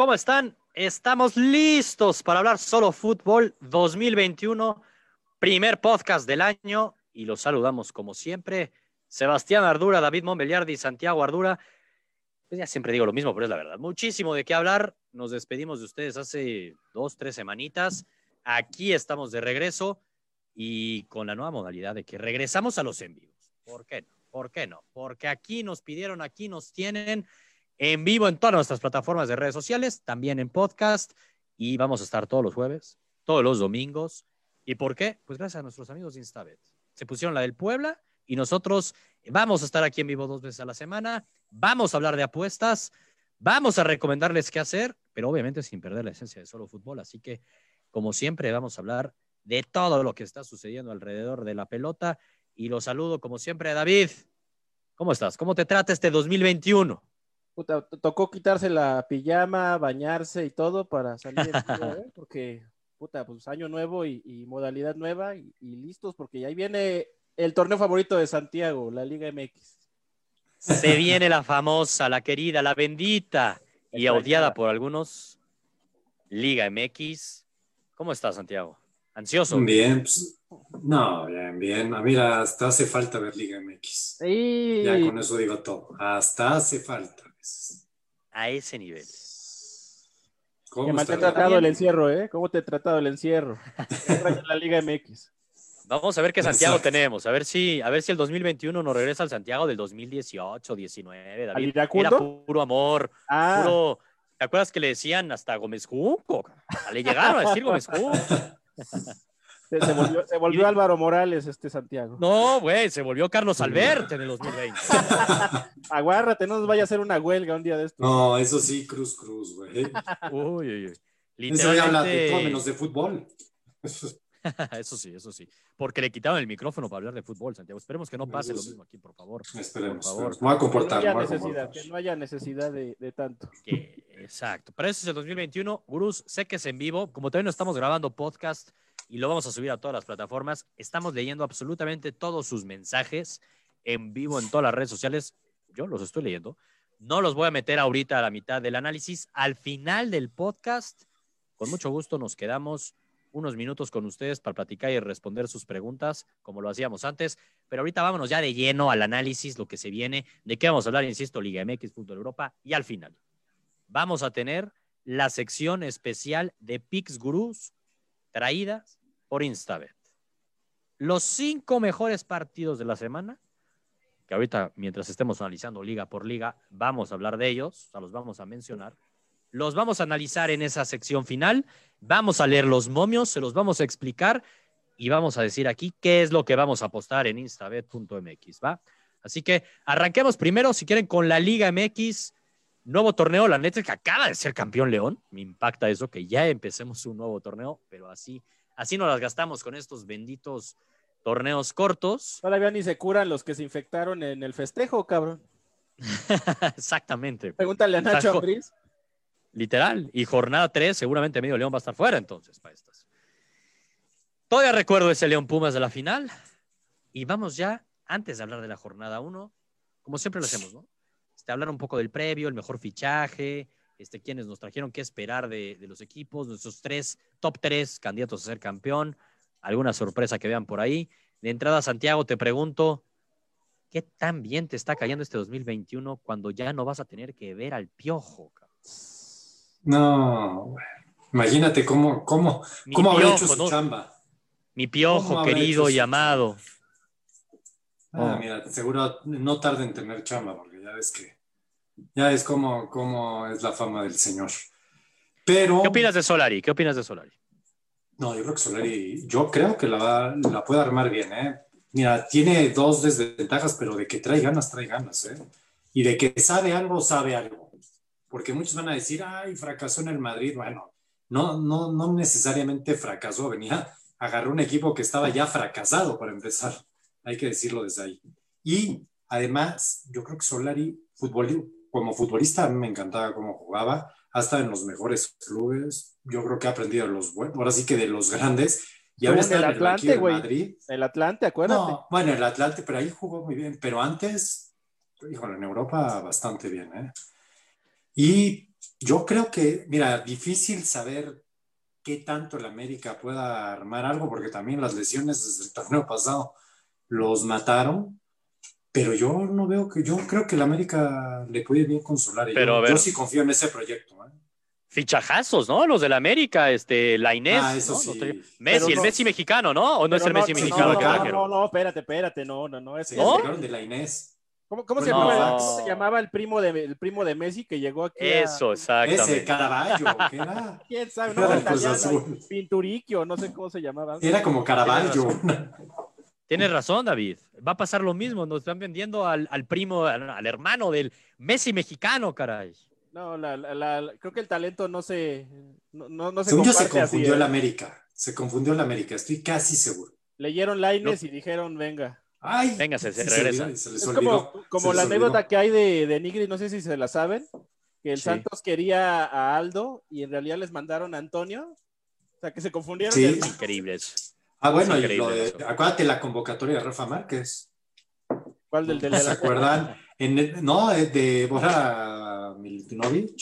¿cómo están? Estamos listos para hablar solo fútbol 2021, primer podcast del año y los saludamos como siempre. Sebastián Ardura, David Monbeliardi, Santiago Ardura. Pues ya siempre digo lo mismo, pero es la verdad. Muchísimo de qué hablar. Nos despedimos de ustedes hace dos, tres semanitas. Aquí estamos de regreso y con la nueva modalidad de que regresamos a los en vivos. ¿Por qué no? ¿Por qué no? Porque aquí nos pidieron, aquí nos tienen en vivo en todas nuestras plataformas de redes sociales, también en podcast y vamos a estar todos los jueves, todos los domingos. ¿Y por qué? Pues gracias a nuestros amigos de Instabet. Se pusieron la del Puebla y nosotros vamos a estar aquí en vivo dos veces a la semana, vamos a hablar de apuestas, vamos a recomendarles qué hacer, pero obviamente sin perder la esencia de solo fútbol. Así que, como siempre, vamos a hablar de todo lo que está sucediendo alrededor de la pelota. Y lo saludo, como siempre, a David. ¿Cómo estás? ¿Cómo te trata este 2021? Puta, tocó quitarse la pijama, bañarse y todo para salir, ¿eh? porque, puta, pues año nuevo y, modalidad nueva y, listos, porque ahí viene el torneo favorito de Santiago, la Liga MX. Se viene la famosa, la querida, la bendita y odiada por algunos, Liga MX. ¿Cómo estás, Santiago? ¿Ansioso? Bien, pues, no, bien, bien. A mí hasta hace falta ver Liga MX. Ya con eso digo todo. Hasta hace falta. A ese nivel. ¿Cómo te ha tratado el encierro, eh? ¿Cómo te ha tratado el encierro? la Liga MX. Vamos a ver qué Santiago tenemos, a ver si, a ver si el 2021 nos regresa al Santiago del 2018, 19, David. Era puro amor, ah. puro. ¿Te acuerdas que le decían hasta Gómez Junco? Le llegaron a decir Gómez Junco. Se, volvió, Álvaro Morales, este Santiago. No, güey, se volvió Carlos Albert en el 2020. Aguárrate, no nos vaya a hacer una huelga un día de esto. No, eso sí, Cruz Cruz, güey. Uy, uy, uy. Eso ya habla de todo menos de fútbol. eso sí, eso sí. Porque le quitaron el micrófono para hablar de fútbol, Santiago. Esperemos que no pase lo mismo aquí, por favor. Esperemos. Por favor. Voy a comportar. Que no haya necesidad, que no haya necesidad de, de tanto. exacto. Pero ese es el 2021. Gurús, sé que es en vivo. Como todavía no estamos grabando podcast, y lo vamos a subir a todas las plataformas. Estamos leyendo absolutamente todos sus mensajes en vivo en todas las redes sociales. Yo los estoy leyendo. No los voy a meter ahorita a la mitad del análisis. Al final del podcast, con mucho gusto nos quedamos unos minutos con ustedes para platicar y responder sus preguntas, como lo hacíamos antes. Pero ahorita vámonos ya de lleno al análisis, lo que se viene, de qué vamos a hablar, insisto, Liga MX, Fútbol Europa. Y al final, vamos a tener la sección especial de Pix Gurús traídas por Instabet. Los cinco mejores partidos de la semana, que ahorita mientras estemos analizando liga por liga, vamos a hablar de ellos, o sea, los vamos a mencionar. Los vamos a analizar en esa sección final, vamos a leer los momios, se los vamos a explicar y vamos a decir aquí qué es lo que vamos a apostar en instabet.mx, ¿va? Así que arranquemos primero, si quieren, con la Liga MX, nuevo torneo, la neta que acaba de ser campeón León, me impacta eso, que ya empecemos un nuevo torneo, pero así Así nos las gastamos con estos benditos torneos cortos. Todavía ni se curan los que se infectaron en el festejo, cabrón. Exactamente. Pregúntale a Nacho Ambriz. Literal. Y jornada 3, seguramente medio León va a estar fuera entonces para estas. Todavía recuerdo ese León Pumas de la final. Y vamos ya, antes de hablar de la jornada 1, como siempre lo hacemos, ¿no? Este, hablar un poco del previo, el mejor fichaje, este, quienes nos trajeron qué esperar de, los equipos, nuestros tres, top tres candidatos a ser campeón, alguna sorpresa que vean por ahí. De entrada, Santiago, te pregunto, ¿qué tan bien te está cayendo este 2021 cuando ya no vas a tener que ver al piojo? No, imagínate cómo, cómo, cómo habrá hecho su chamba. Mi piojo querido y amado. Ah, mira, seguro no tarda en tener chamba, porque ya ves que ya es como, como es la fama del señor. Pero, ¿Qué opinas de Solari? ¿Qué opinas de Solari? No, yo creo que Solari, yo creo que la, la puede armar bien, ¿eh? Mira, tiene dos desventajas, pero de que trae ganas, trae ganas, ¿eh? Y de que sabe algo, sabe algo. Porque muchos van a decir, ay, fracasó en el Madrid. Bueno, no, no, no necesariamente fracasó, venía, agarró un equipo que estaba ya fracasado para empezar. Hay que decirlo desde ahí. Y además, yo creo que Solari, futbolista, como futbolista me encantaba cómo jugaba, hasta en los mejores clubes. Yo creo que ha aprendido de los buenos, ahora sí que de los grandes. Y ahora está en el Atlante, güey. El Atlante, acuérdate. No, bueno, el Atlante, pero ahí jugó muy bien. Pero antes, híjole, en Europa bastante bien, ¿eh? Y yo creo que, mira, difícil saber qué tanto el América pueda armar algo, porque también las lesiones desde el torneo pasado los mataron, pero yo no veo que, yo creo que el América le puede bien consolar. Pero, yo, a ver. yo sí confío en ese proyecto. ¿eh? Fichajazos, ¿no? Los del América, este, la Inés, Ah, eso ¿no? sí. Messi, Pero el no- Messi mexicano, ¿no? ¿O no es el Messi no, mexicano? No, que no, no, espérate, espérate, no, no, no. Es, Se ¿No? sacaron de la Inés. ¿Cómo, cómo se No. llamaba, cómo se llamaba el primo de el primo de Messi que llegó aquí? a- Eso, Ese exactamente. Caraballo, ¿qué era? ¿Quién sabe? Era No, Cruz italiano. Pinturicchio, no sé cómo se llamaba. Era como Caraballo. Tienes razón, David. Va a pasar lo mismo. Nos están vendiendo al, al primo, al, al hermano del Messi mexicano, caray. No, la, la- la- creo que el talento no se no, no, no se Según yo se comparte así, confundió ¿eh? el América. Se confundió el América, estoy casi seguro. Leyeron Laines y dijeron, venga. Ay, Venga, se- regresa. se les Es olvidó. como, como Se la anécdota que hay de, de Nigri, no sé si se la saben, que el Sí. Santos quería a Aldo y en realidad les mandaron a Antonio. O sea, que se confundieron. Sí. del- Increíbles. Ah, bueno, y lo de- acuérdate la convocatoria de Rafa Márquez. ¿Cuál del, del, ¿Se acuerdan? En el- no, de Bora Milutinovic.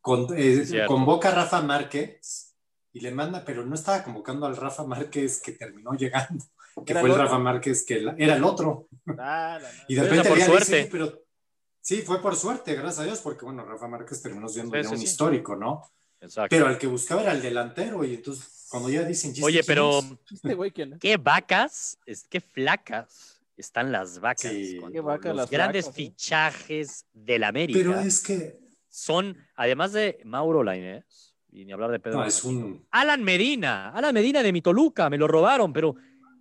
Con, eh, convoca a Rafa Márquez y le manda, pero no estaba convocando al Rafa Márquez que terminó llegando, que Era fue el otro. Rafa Márquez que la- era el otro. Ah, la- la- Y de repente por dice, suerte. "Sí, pero sí, fue por suerte, gracias a Dios, porque bueno, Rafa Márquez terminó siendo Sí, ya sí, un sí. histórico, ¿no? Exacto. Pero al que buscaba era el delantero, y entonces cuando ya dicen "¿Y este Oye, pero es?". Este güey, ¿quién es? qué vacas, es- qué flacas están las vacas. Sí. Qué vacas los las grandes ¿eh? fichajes del América Pero es que son, además de Mauro Lainez, y ni hablar de Pedro. no, es un Alan Medina, Alan Medina de mi Toluca, me lo robaron, pero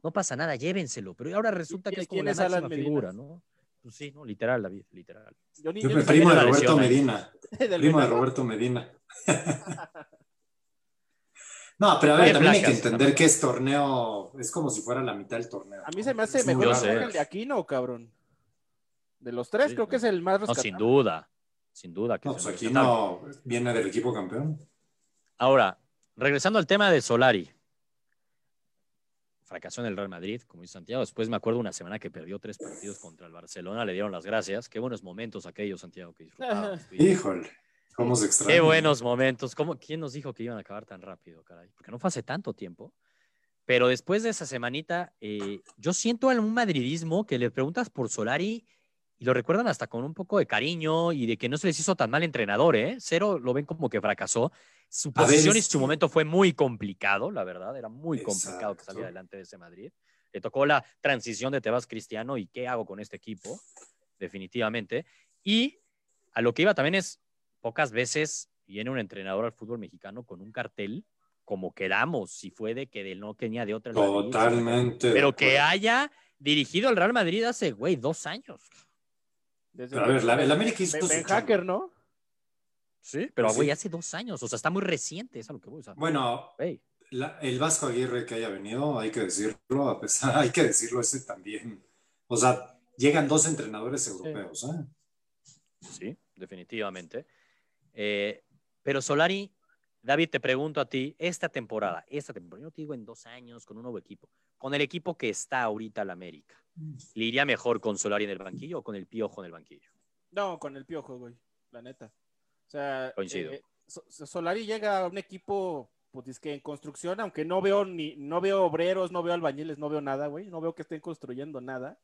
no pasa nada, llévenselo. Pero ahora resulta que ¿Quién- es como la es Alan máxima Medina? figura, ¿no? Pues sí, ¿no? Literal, David, literal. Yo ni- yo yo primo de Roberto lesión ahí. Medina. sabía del Primo de. Roberto Medina. No, pero a ver, también hay que entender también. que es torneo, es como si fuera la mitad del torneo. A mí se me hace muy mejor el de Aquino, cabrón. De los tres, Sí, creo que es el más No, rescatable. sin duda, sin duda. Que No, es pues el aquí rescatable. no viene del equipo campeón. Ahora, regresando al tema de Solari. Fracasó en el Real Madrid, como dice Santiago. Después me acuerdo una semana que perdió tres partidos contra el Barcelona. Le dieron las gracias. Qué buenos momentos aquellos, Santiago, que yo. Híjole, cómo se extraña. Qué buenos momentos. ¿Cómo, ¿Quién nos dijo que iban a acabar tan rápido, caray? Porque no fue hace tanto tiempo. Pero después de esa semanita, eh, yo siento un madridismo que le preguntas por Solari y lo recuerdan hasta con un poco de cariño y de que no se les hizo tan mal entrenador, ¿eh? Cero lo ven como que fracasó. Su ver, posición y su momento fue muy complicado, la verdad. Era muy complicado que Exacto. saliera adelante de ese Madrid. Le tocó la transición de Tebas Cristiano y qué hago con este equipo, definitivamente. Y a lo que iba también es, pocas veces viene un entrenador al fútbol mexicano con un cartel como queramos, si fue de que de- no tenía de otra. Totalmente. Pero que haya dirigido al Real Madrid hace, güey, dos años. Desde Pero a ver, la- el América hizo Ben- su Ben. Hacker, ¿no? Sí, pero Sí. güey, hace dos años. O sea, está muy reciente, es a lo que voy. O sea, Bueno, la- el Vasco Aguirre que haya venido, hay que decirlo, a pesar, hay que decirlo ese también. O sea, llegan dos entrenadores europeos, ¿eh? Sí, definitivamente. Eh, pero Solari, David, te pregunto a ti, esta temporada, esta temporada, yo te digo en dos años con un nuevo equipo, con el equipo que está ahorita al América, ¿le iría mejor con Solari en el banquillo o con el Piojo en el banquillo? No, con el piojo, güey. La neta. O sea, Coincido. eh, So- So- Solari llega a un equipo, pues es que en construcción, aunque no veo ni, no veo obreros, no veo albañiles, no veo nada, güey. No veo que estén construyendo nada.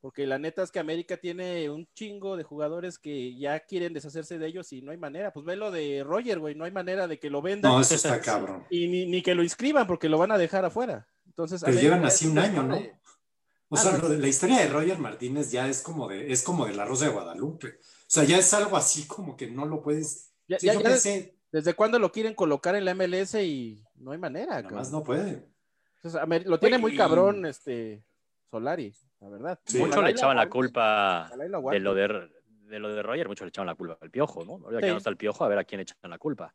Porque la neta es que América tiene un chingo de jugadores que ya quieren deshacerse de ellos y no hay manera. Pues ve lo de Roger, güey. No hay manera de que lo vendan No, eso está cabrón. y ni, ni que lo inscriban porque lo van a dejar afuera. Entonces, Pero América llevan así un año, ¿no? O Ah, sea, no. de- la historia de Roger Martínez ya es como de, es como de la Rosa de Guadalupe. O sea, ya es algo así como que no lo puedes. Ya- Sí, ya- yo ya pensé, ¿Desde cuándo lo quieren colocar en la MLS y no hay manera? nada más no puede. Entonces, lo tiene muy cabrón este Solari, la verdad. Sí. Mucho Ojalá le echaban la culpa de lo de, de lo de Roger, mucho le echaban la culpa al Piojo, ¿no? Ahora que Sí. no está el Piojo, a ver a quién le echan la culpa.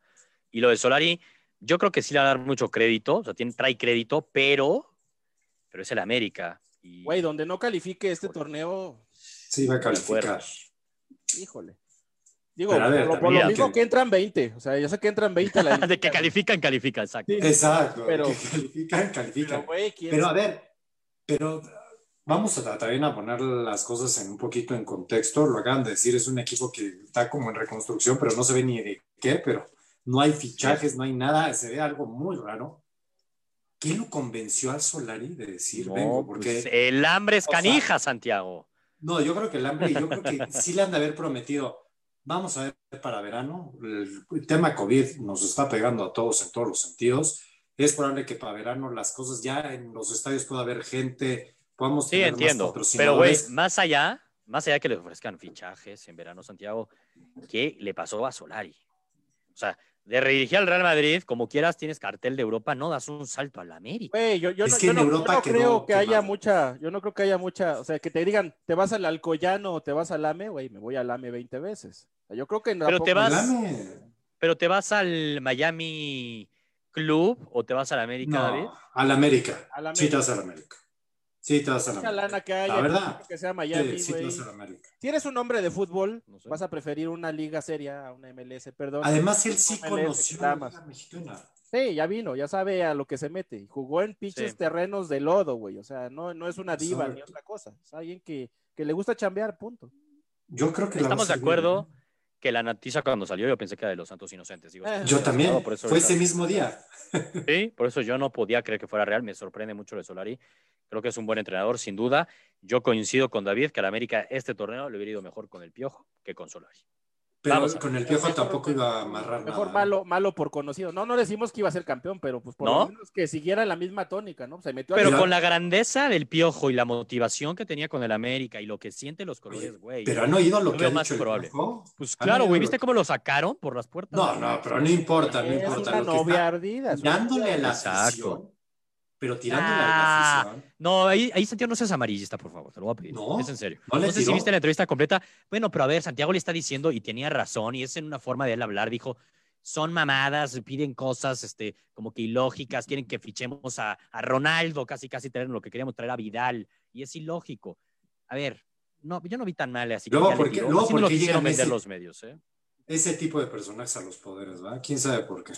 Y lo de Solari, yo creo que sí le va a dar mucho crédito, o sea, tiene, trae crédito, pero, pero es el América. Y, Güey, donde no califique este Híjole. torneo, Sí, va a calificar. híjole. Digo, a ver, por, por lo mismo que entran 20, o sea, yo sé que entran 20 a la de que califican, califican, exacto. Sí. Exacto, Pero- que califican, califican. Pero, ¿quién Pero a ver, pero vamos a también a poner las cosas en un poquito en contexto. Lo acaban de decir, es un equipo que está como en reconstrucción, pero no se ve ni de qué, pero no hay fichajes, no hay nada, se ve algo muy raro. ¿Qué lo convenció al Solari de decir No, vengo? pues, Porque el hambre es o sea, canija, Santiago. no, yo creo que el hambre, yo creo que sí le han de haber prometido. Vamos a ver para verano. El, el tema COVID nos está pegando a todos en todos los sentidos. Es probable que para verano las cosas ya en los estadios pueda haber gente, podamos Sí, tener más entiendo. Pero, güey, más allá, más allá que le ofrezcan fichajes en verano, Santiago, ¿qué le pasó a Solari? O sea, de redirigir al Real Madrid, como quieras, tienes cartel de Europa, no das un salto a la América. Güey, yo, yo no, yo no- yo Europa no quedó creo que haya quemado. mucha, yo no creo que haya mucha, o sea, que te digan, te vas al Alcoyano o te vas al AME, güey, me voy al AME 20 veces. O sea, yo creo que Pero te vas- Dame. Pero te vas al Miami Club o te vas al América, No, David. al América. Al América. Sí te vas al América. Sí te vas mucha América. lana que haya, La verdad. que sea Miami, Sí, sí te vas al América. Si eres un hombre de fútbol, No sé. vas a preferir una liga seria a una MLS, perdón. Además, él sí MLS, conoció la. Liga Mexicana. Sí, ya vino, ya sabe a lo que se mete. Jugó en pinches Sí. terrenos de lodo, güey. O sea, no, no es una diva ni Exacto. otra cosa. Es alguien que, que le gusta chambear, punto. Yo creo que la a Estamos de acuerdo bien, que la noticia cuando salió yo pensé que era de los Santos Inocentes. Digo, Eh. Yo también. Por eso Fue ese mismo día. Sí, por eso yo no podía creer que fuera real. Me sorprende mucho de Solari. Creo que es un buen entrenador, sin duda. Yo coincido con David que a la América este torneo le hubiera ido mejor con el Piojo que con Solari. Pero Vamos con el piojo tampoco iba a amarrar Mejor nada. malo, malo por conocido. No, no decimos que iba a ser campeón, pero pues por ¿No? lo menos que siguiera la misma tónica, ¿no? Se metió a Pero con la grandeza del Piojo y la motivación que tenía con el América y lo que siente los colores, güey. Pero han oído lo Lo que ha más dicho el probable. Piojo? Pues ¿Han claro, güey, lo ¿viste cómo lo sacaron por las puertas? No, no, pero no importa, no Es importa. una Lo que novia está ardida. es una tirándole a la Exacto. afición. Pero tirándole Ah, la afición. No, ahí, ahí Santiago no seas amarillista, por favor, te lo voy a pedir. No, es en serio. no No, sé si tiró. viste la entrevista completa. Bueno, pero a ver, Santiago le está diciendo y tenía razón y es en una forma de él hablar. Dijo, son mamadas, piden cosas este, como que ilógicas, quieren que fichemos a, a Ronaldo, casi casi traer lo que queríamos traer a Vidal y es ilógico. A ver, no, yo no vi tan mal así que Luego, ya le ¿por qué- tiró. luego, Así ¿por me lo vender ese- los medios, ¿eh? Ese tipo de personajes a los poderes, ¿va? ¿Quién sabe por qué?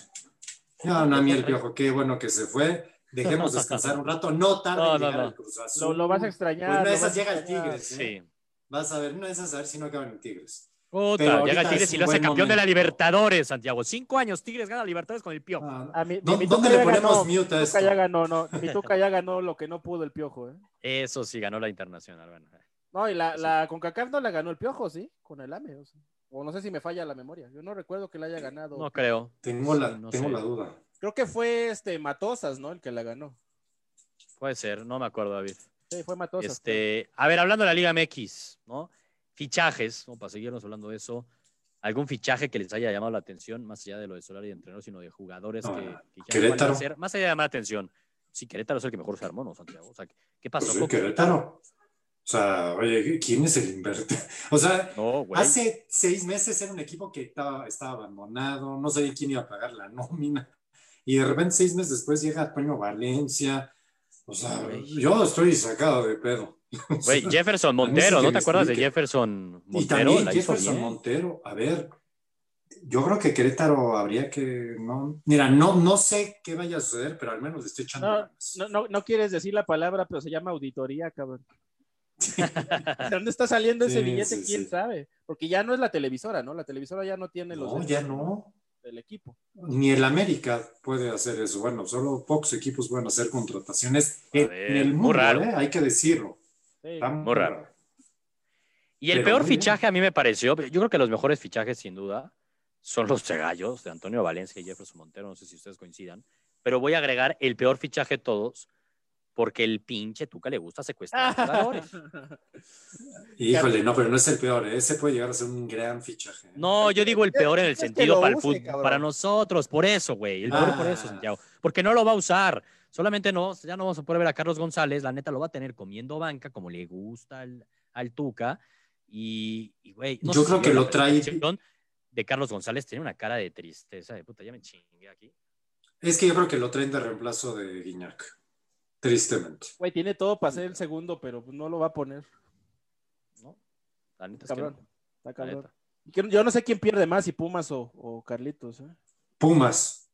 No, no, a mí el piojo, qué bueno que se fue. Dejemos descansar un rato. No tarde No, en no, llegar no. al Cruz Azul. Lo, lo vas a extrañar. Pues una de lo esas llega el. Tigres. ¿eh? Sí. Vas a ver, no es a saber si no acaban en Tigres. Puta, llega el Tigres es y lo hace campeón de la. Libertadores, Santiago. Cinco años, Tigres gana Libertadores con el Piojo. Ah, A mi, ¿dó- mi ¿Dónde le ponemos ganó, mute a esto? ya ganó, no. Mi Tuca ya ganó lo que no pudo el piojo, ¿eh? Eso sí, ganó la internacional. Bueno, No, y la, Sí. la CONCACAF no la ganó el piojo, ¿sí? Con el AME. O, sea. O no sé si me falla la memoria. Yo no recuerdo que la haya ganado. no creo. Tengo, la, Sí, no tengo sé. la duda. Creo que fue este Matosas, ¿no? El que la ganó. Puede ser, no me acuerdo, David. Sí, fue Matosas. Este, a ver, hablando de la Liga MX, ¿no? Fichajes, ¿no? para seguirnos hablando de eso, algún fichaje que les haya llamado la atención, más allá de lo de Solari y de entrenador, sino de jugadores No, que, que Querétaro. "¿Cuál va a ser?". más allá de llamar la atención. Sí, Querétaro es el que mejor se armó, ¿no, Santiago? O sea, ¿qué pasó Pues con Querétaro. O sea, oye, ¿quién es el invertir? O sea, No, hace seis meses era un equipo que estaba, estaba abandonado, no sabía quién iba a pagar la nómina. Y de repente, seis meses después, llega Toño Valencia. O sea, Güey. yo estoy sacado de pedo. Sea, Jefferson Montero, ¿no te acuerdas de explique. Jefferson Y Montero? también La hizo Jefferson bien. Montero. A ver, yo creo que Querétaro habría que. No, mira, no, no sé qué vaya a suceder, pero al menos le estoy echando No, ganas. no, no, no quieres decir la palabra, pero se llama auditoría, cabrón. ¿De dónde está saliendo ese Sí, billete? sí, ¿Quién sí. sabe? Porque ya no es la televisora, ¿no? La televisora ya no tiene los No, derechos ya no. Del equipo. Ni el América puede hacer eso. Bueno, solo pocos equipos pueden hacer contrataciones en, ver, en el muy mundo, raro. ¿eh? hay que decirlo. Sí. Muy raro. Y el Pero peor fichaje a mí me pareció, yo creo que los mejores fichajes sin duda son los gallos de Antonio Valencia y Jefferson Montero, no sé si ustedes coincidan, pero voy a agregar el peor fichaje de todos porque el pinche Tuca le gusta secuestrar jugadores. Híjole, no, pero no es el peor. ¿eh? Ese puede llegar a ser un gran fichaje. ¿eh? No, yo digo el peor en el sentido para el use, fútbol, cabrón. para nosotros, por eso, güey, el peor por eso, Ah. Santiago, porque no lo va a usar. Solamente no, ya no vamos a poder ver a Carlos González, la neta lo va a tener comiendo banca como le gusta al, al Tuca y, y, güey, no Yo sé si creo que lo trae- de Carlos González tiene una cara de tristeza, de puta, ya me chingué aquí. Es que yo creo que lo traen de reemplazo de Guiñac. Tristemente. Güey, tiene todo para ser el segundo, pero no lo va a poner. ¿no? La neta es que Cabrón. no, Está cabrón. neta. Yo no sé quién pierde más, si Pumas o, o Carlitos. ¿eh? Pumas.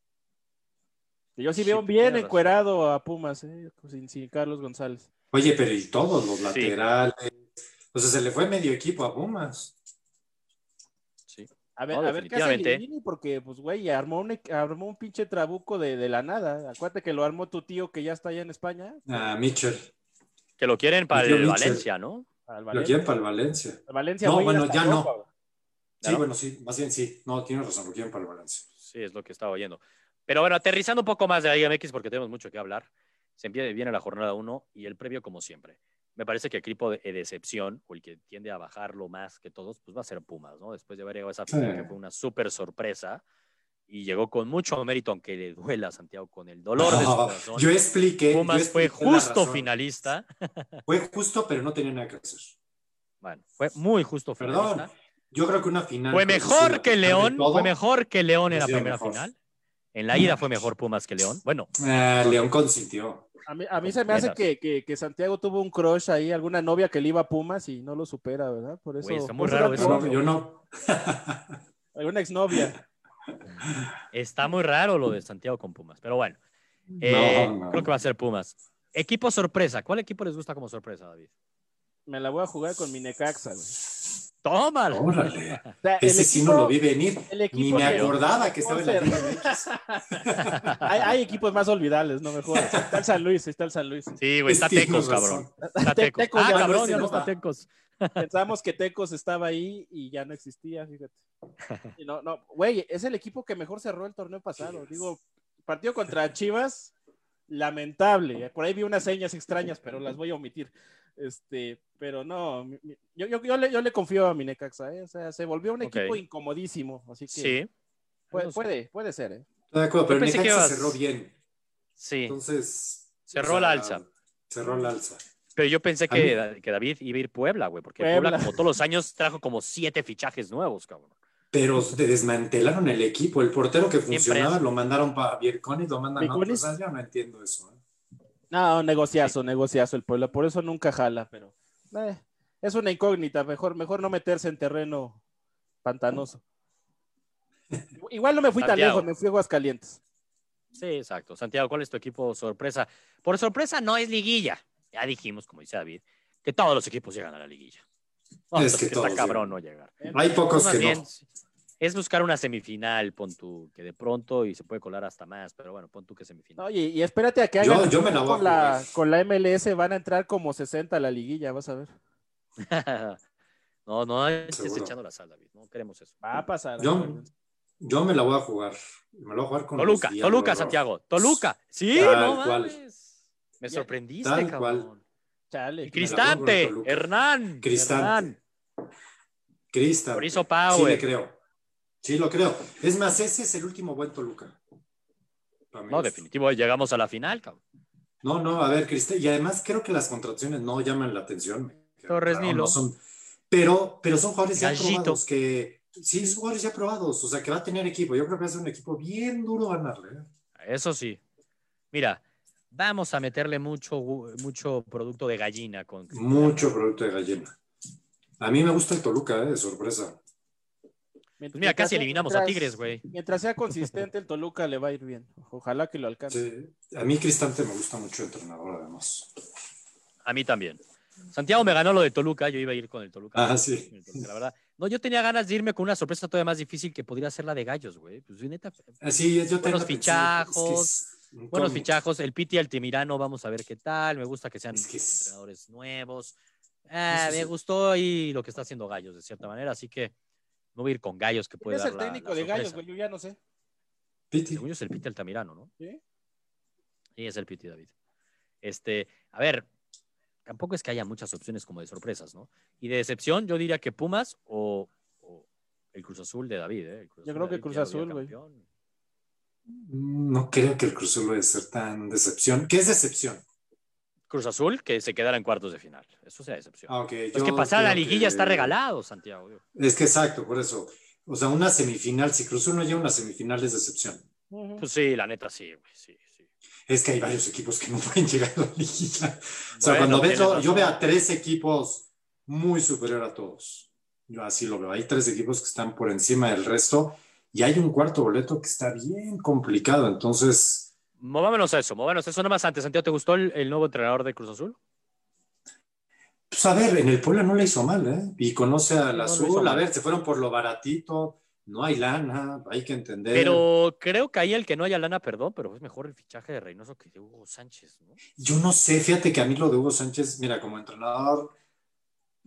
Yo sí Sí, veo bien encuerado a Pumas, ¿eh? sin, sin Carlos González. Oye, pero y todos los Sí. laterales. O sea, se le fue medio equipo a Pumas. A ver, No, a ver qué hace definitivamente. Lilini, porque, pues, güey, armó un, armó un pinche trabuco de, de la nada. Acuérdate que lo armó tu tío que ya está allá en España. Ah, Mitchell. Que lo quieren para el Mitchell. Valencia, ¿no? Lo Valencia. quieren para el Valencia. Al Valencia, No, bueno, ya no. Güey. Sí, bueno, sí, más bien sí. No, tienes razón, lo quieren para el Valencia. Sí, es lo que estaba oyendo. Pero bueno, aterrizando un poco más de la Liga MX porque tenemos mucho que hablar. Se empieza viene la jornada 1 y el previo como siempre. Me parece que el equipo de, de excepción o el que tiende a bajarlo más que todos, pues va a ser Pumas, ¿no? Después de haber llegado a esa final Sí. que fue una súper sorpresa y llegó con mucho mérito, aunque le duela a Santiago con el dolor de su corazón. yo expliqué. Pumas fue expliqué justo finalista. Fue justo, pero no tenía nada que hacer. Bueno, fue muy justo Perdón. finalista. Yo creo que una final. Fue mejor que León, todo, fue mejor que León en la primera mejor. final. En la ida fue mejor Pumas que León. Bueno, ah, León consintió. A mí, a mí se me hace que, que, que Santiago tuvo un crush ahí, alguna novia que le iba a Pumas y no lo supera, ¿verdad? Por eso. Güey, está muy raro eso. No, yo no. Alguna exnovia. está muy raro lo de Santiago con Pumas. Pero bueno, eh, No, no. creo que va a ser Pumas. Equipo sorpresa. ¿Cuál equipo les gusta como sorpresa, David? Me la voy a jugar con mi Necaxa, güey. Tómala. Órale. O sea, el Ese sí equipo- no lo vi venir. el Ni me acordaba que estaba en la Liga MX. hay, hay equipos más olvidables, no me jodas. Está el San Luis, está el San Luis. Sí, güey, está Tecos, cabrón. Está Te- Tecos. Tecos Ah, ya- cabrón, ya no está. Tecos. Pensamos que Tecos estaba ahí y ya no existía, fíjate. Y no, no, güey, es el equipo que mejor cerró el torneo pasado. Digo, partido contra Chivas, lamentable. Por ahí vi unas señas extrañas, pero las voy a omitir. Este, pero no, yo, yo, yo le, yo le confío a mi Necaxa, ¿eh? O sea, se volvió un equipo incomodísimo, así que Sí. puede, puede, puede ser, ¿eh? De acuerdo, pero que Necaxa ibas- cerró bien. Sí. Entonces. Cerró o al alza. Cerró al alza. Pero yo pensé que, que David iba a ir Puebla, güey, porque Puebla. Puebla. como todos los años, trajo como siete fichajes nuevos, cabrón. Pero te desmantelaron el equipo. El portero que funcionaba lo mandaron para Bierconi, lo mandan a otros. Ah, Yo no entiendo eso. ¿eh? No, negociazo, negociazo el pueblo, por eso nunca jala, pero eh, es una incógnita, mejor, mejor no meterse en terreno pantanoso. Igual no me fui tan Santiago. lejos, me fui a Aguascalientes. Sí, exacto. Santiago, ¿cuál es tu equipo sorpresa? Por sorpresa no es liguilla. Ya dijimos, como dice David, que todos los equipos llegan a la liguilla. No, Es que está todos cabrón llegan. no llegar. Hay pocos Más que bien, no. Es buscar una semifinal, pon tú, que de pronto y se puede colar hasta más, pero bueno, pon tú que semifinal. Oye, y espérate a que Yo- hagan yo me la voy a con, la, con la MLS, van a entrar como 60 a la liguilla, vas a ver. no, no, estés Seguro. echando la sal, David. No queremos eso. Va a pasar. Yo-. Yo me la voy a jugar. Me la voy a jugar con Toluca, Toluca. Santiago. Toluca. Sí, Tal no cual. mames. Me sorprendiste, tal cabrón. cual. Chale. Cristante. Hernán. Cristante. Hernán. Crista. Chorizo Sí, Power. le creo. Sí, lo creo. Es más, ese es el último buen Toluca. No, gusto. definitivo, llegamos a la final, cabrón. No, no, a ver, Crista. Y además creo que las contrataciones no llaman la atención. Torres claro, Nilo. no son- pero, pero son jugadores ya probados que. Sí, son jugadores ya probados. O sea, que va a tener equipo. Yo creo que va a ser un equipo bien duro ganarle. ¿eh? Eso sí. Mira, vamos a meterle mucho, mucho producto de gallina con Mucho producto de gallina. A mí me gusta el Toluca, ¿eh? de sorpresa. Pues mira, casi Mientras- eliminamos a Tigres, güey. Mientras sea consistente, el Toluca le va a ir bien. Ojalá que lo alcance. Sí. A mí Cristante me gusta mucho entrenador, además. A mí también. Santiago me ganó lo de Toluca, yo iba a ir con el Toluca. Ah, sí. El Toluca, La verdad. No, yo tenía ganas de irme con una sorpresa todavía más difícil que podría ser la de Gallos, güey. Pues neta, Así, yo también Buenos lo pensé, fichajos, es que es un buenos fichajos. El Piti Altamirano, vamos a ver qué tal. Me gusta que sean Es que es- entrenadores nuevos. Ah, Eso me gustó ahí lo que está haciendo Gallos, de cierta manera. Así que me voy a ir con Gallos, que ¿Quién puede es dar el técnico la de Gallos, güey? Yo ya no sé. Piti. Según yo es el Piti Altamirano, ¿no? ¿Sí? Sí, es el Piti David. Este, a ver, tampoco es que haya muchas opciones como de sorpresas, ¿no? Y de decepción, yo diría que Pumas o, o el Cruz Azul de David, ¿eh? El Cruz Yo Azul creo que David Cruz Azul, güey. No creo que el Cruz Azul vaya a ser tan decepción. ¿Qué es decepción? Cruz Azul que se quedara en cuartos de final. Eso sea decepción. Ah, que pasar a la liguilla que- está regalado, Santiago. Es que exacto, por eso. O sea, una semifinal, si Cruz Azul no llega a una semifinal es decepción. Pues sí, la neta sí, güey. Sí, sí. Es que hay varios equipos que no pueden llegar a la liguilla. O sea, cuando ves, yo, yo veo a tres equipos muy superior a todos. Yo así lo veo. Hay tres equipos que están por encima del resto y hay un cuarto boleto que está bien complicado. Entonces, Movámonos a eso, movámonos a eso. Nada más antes, Santiago, ¿te gustó el, el nuevo entrenador de Cruz Azul? pues a ver, en el Puebla no le hizo mal, ¿eh? Y conoce al No azul. A ver, se fueron por lo baratito. no hay lana, hay que entender. Pero creo que ahí el que no haya lana, perdón, pero es mejor el fichaje de Reynoso que de Hugo Sánchez, ¿no? Yo no sé, fíjate que a mí lo de Hugo Sánchez, mira, como entrenador,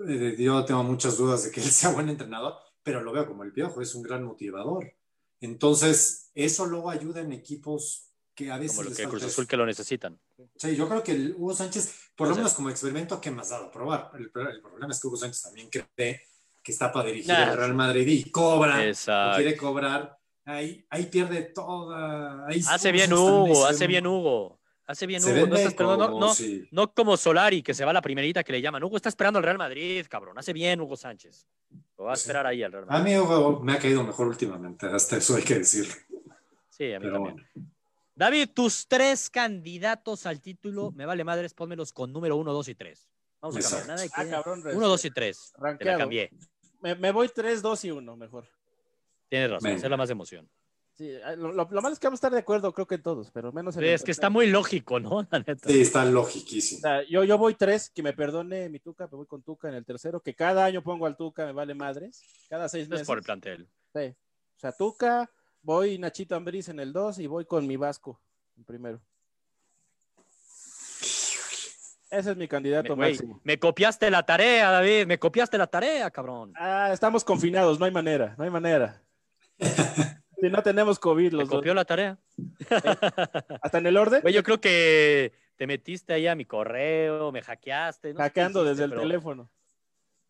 eh, yo tengo muchas dudas de que él sea buen entrenador, pero lo veo como el piojo, es un gran motivador. Entonces, eso luego ayuda en equipos que a veces. Como lo les que Cruz. Azul que lo necesitan. Sí, yo creo que el Hugo Sánchez, por O lo sea- menos como experimento, ¿qué más dado a probar? El, el problema es que Hugo Sánchez también cree que está para dirigir Nah. al Real Madrid y cobra, Exacto. quiere cobrar. Ahí, ahí pierde toda. Ahí Hace bien Hugo, hace bien Hugo. Hace bien Hugo. No, estás, perdón, no, como no, si- no como Solari, que se va a la primerita que le llaman. Hugo está esperando al Real Madrid, cabrón. Hace bien Hugo Sánchez. Lo va a sí. esperar ahí al Real A mí Hugo me ha caído mejor últimamente, hasta eso hay que decirlo. Sí, a mí Pero también. bueno. David, tus tres candidatos al título, me vale madres, pónmelos con número uno, dos y tres. Vamos a cambiar. Exacto. Nada de que- Ah, cabrón. uno, dos y tres. Te la cambié. Me, me voy 3, 2 y 1, mejor. Tienes razón, esa es la más de emoción. Sí, ah, lo, lo- lo malo es que vamos a estar de acuerdo, creo que en todos, pero menos en Sí, el es que está muy lógico, ¿no? La neta. Sí, está O logiquísimo. sea, yo, yo voy 3, que me perdone mi Tuca, me voy con Tuca en el tercero, que cada año pongo al Tuca, me vale madres, cada seis Es meses. por el plantel. Sí. O sea, Tuca, voy Nachito Ambriz en el 2 y voy con mi Vasco en primero. Ese es mi Me, candidato güey, máximo. me copiaste la tarea, David. Me copiaste la tarea, cabrón. Ah, estamos confinados, no hay manera, no hay manera. si no tenemos COVID los dos. copió la tarea. Hasta en el orden, Güey, yo creo que te metiste ahí a mi correo, me hackeaste. no hackeando hiciste, desde el pero- teléfono.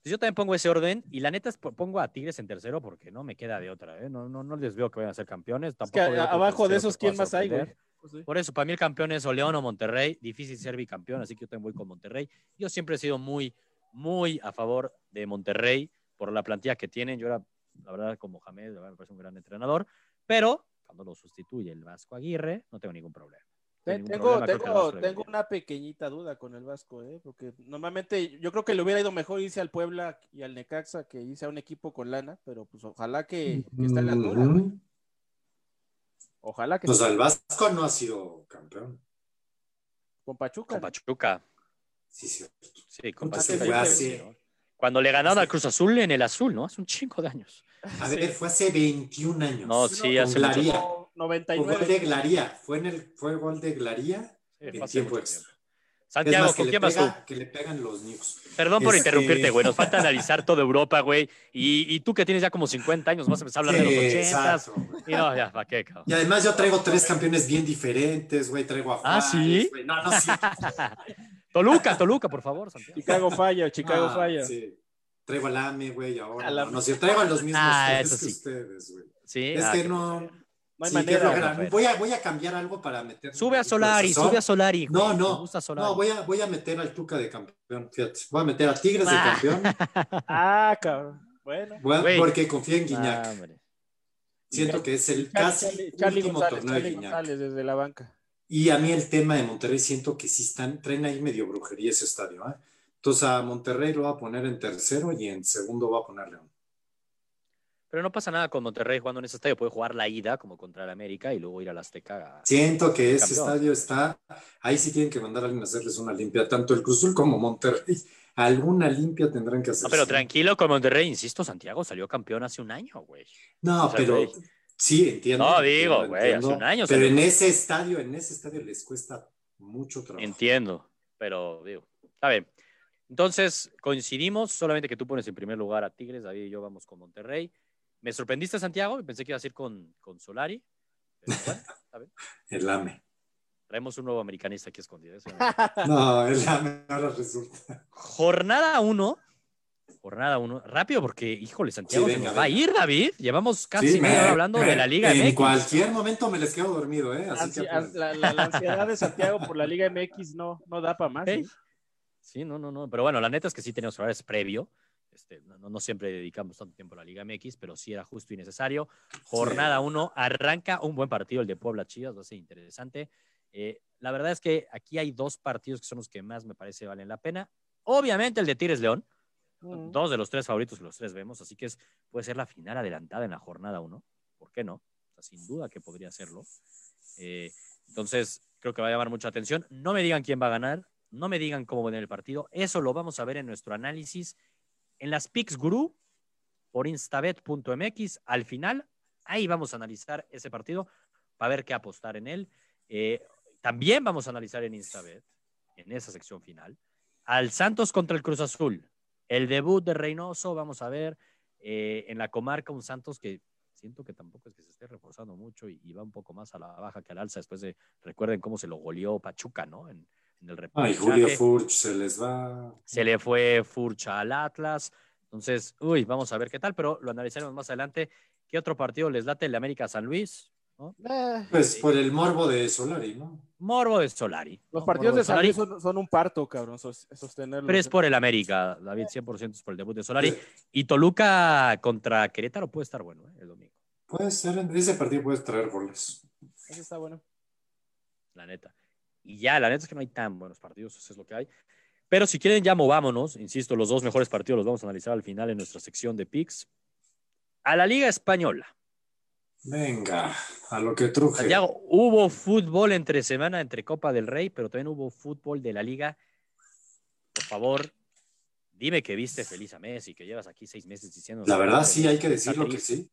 Pues yo también pongo ese orden y la neta es po- pongo a Tigres en tercero porque no me queda de otra. ¿eh? No, no, no les veo que vayan a ser campeones. Es Tampoco que a- otro abajo de esos, que ¿quién más hay, güey? Pues sí. Por eso, para mí el campeón es o León o Monterrey. Difícil ser bicampeón, así que yo también voy con Monterrey. Yo siempre he sido muy, muy a favor de Monterrey por la plantilla que tienen. Yo era, la verdad, con Mohamed, la verdad, me parece un gran entrenador. Pero cuando lo sustituye el Vasco Aguirre, no tengo ningún problema. Tengo, problema, tengo, tengo una pequeñita duda con el Vasco, ¿eh? porque normalmente yo creo que le hubiera ido mejor irse al Puebla y al Necaxa que irse a un equipo con lana, pero pues ojalá que, que esté a la altura, güey. Ojalá que Pues el Vasco no ha sido campeón. con Pachuca. Con. Pachuca. Sí, sí. Sí, con Pachuca. fue sí. Cuando le ganaron al Cruz Azul en el azul, ¿no? Hace un chingo de años. A ver, fue hace 21 años. No, sí, hace mucho Glaría. Como Fue gol de 99. Glaría. Fue, en el, fue gol de Glaría Sí, en tiempo mucho extra. Santiago, más, ¿con le, quién vas tú? que le pegan los News. Perdón por Este- interrumpirte, güey. Nos falta analizar toda Europa, güey. Y, y tú que tienes ya como 50 años, vas a empezar a hablar de los 80 exacto. Y no, ya, ¿para qué, cabrón? Y además yo traigo tres campeones bien diferentes, güey. Traigo a Ah, Juárez, ¿sí? güey. No, no, sí. Toluca, Toluca, por favor, Santiago. Chicago falla, Chicago Ah, falla. sí. Traigo al AME, güey, ahora. No, sí, traigo a los mismos Ah, tres eso que sí. ustedes, güey. Sí, Es ah, que no. sí, manera. Voy a, voy a cambiar algo para meter. Sube a Solari, sube a Solari. güey. No, no. Me gusta Solari. No, voy a, voy a meter al Tuca de campeón, fíjate. Voy a meter a Tigres de Ah. campeón. Ah, cabrón. Bueno. Güey. porque confío en Guiñac. Ah. Siento que es el Charlie, casi Charlie- último González, torneo de Charlie Guiñac. González desde la banca. Y a mí el tema de Monterrey siento que sí están, traen ahí medio brujería ese estadio. ¿eh? Entonces a Monterrey lo va a poner en tercero y en segundo va a poner León. Pero no pasa nada con Monterrey jugando en ese estadio. Puede jugar la ida como contra el América y luego ir al Azteca. a- Siento que ese Campeón. estadio está, ahí sí tienen que mandar a alguien a hacerles una limpia, tanto el Cruzul como Monterrey. Alguna limpia tendrán que hacer. No, pero tranquilo con Monterrey, insisto, Santiago salió campeón hace un año, güey. No, O sea, pero güey. Sí, entiendo. No, digo, güey, hace un año Pero en ese estadio, en ese estadio les cuesta mucho trabajo. Entiendo, pero digo, está bien. Entonces, coincidimos, solamente que tú pones en primer lugar a Tigres, David y yo vamos con Monterrey. Me sorprendiste, Santiago, y pensé que ibas a ir con, con Solari. Pero bueno, está bien. El AME. Traemos un nuevo americanista aquí escondido. eso. No, el AME ahora resulta. Jornada 1. Jornada 1. Rápido, porque, híjole, Santiago, Sí, se nos va a ir, David. Llevamos casi Sí, media hora hablando me- de la Liga En MX. cualquier momento me les quedo dormido, ¿eh? Así que. Ansi- la, la- la ansiedad de Santiago por la Liga MX no, no da para más. ¿eh? Sí, no, no, no. Pero bueno, la neta es que sí tenemos horarios previo. Este, no, no- no siempre dedicamos tanto tiempo a la Liga MX, pero sí era justo y necesario. Jornada 1, arranca un buen partido, el de Puebla Chivas, va a ser interesante. Eh, la verdad es que aquí hay dos partidos que son los que más me parece valen la pena. Obviamente el de Tigres León, Mm. dos de los tres favoritos que los tres vemos, así que es, puede ser la final adelantada en la jornada 1. ¿Por qué no? O sea, sin duda que podría serlo. Eh, entonces, creo que va a llamar mucha atención. No me digan quién va a ganar, no me digan cómo va a ir el partido. Eso lo vamos a ver en nuestro análisis en las Picks Guru por instabet.mx. Al final, ahí vamos a analizar ese partido para ver qué apostar en él. Eh, también vamos a analizar en Instabet, en esa sección final, al Santos contra el Cruz Azul. El debut de Reynoso, vamos a ver, eh, en la comarca un Santos que siento que tampoco es que se esté reforzando mucho y, y va un poco más a la baja que al alza después de, recuerden cómo se lo goleó Pachuca, ¿no? En, en el Ay, repechaje. Julio Furch se les va. Se le fue Furcha al Atlas. Entonces, uy, vamos a ver qué tal, pero lo analizaremos más adelante. ¿Qué otro partido les late el América San Luis? ¿No? Eh, Pues por el morbo de Solari, ¿no? Morbo de Solari. los ¿no? partidos Morbo de Solari, son, son un parto, cabrón, sos- sostenerlos. Pero es por el América, David, 100% es por el debut de Solari. Sí. Y Toluca contra Querétaro puede estar bueno ¿eh? el domingo, Puede ser, ese partido puede traer goles. Ese está bueno. la neta. Y ya, la neta es que no hay tan buenos partidos, eso es lo que hay. Pero si quieren, ya movámonos. Insisto, los dos mejores partidos los vamos a analizar al final en nuestra sección de picks. A la Liga Española. Venga, a lo que truje. Santiago, hubo fútbol entre semana, entre Copa del Rey, pero también hubo fútbol de la Liga. Por favor, dime que viste feliz a Messi, que llevas aquí seis meses diciendo. La verdad, sí, hay que decirlo que sí.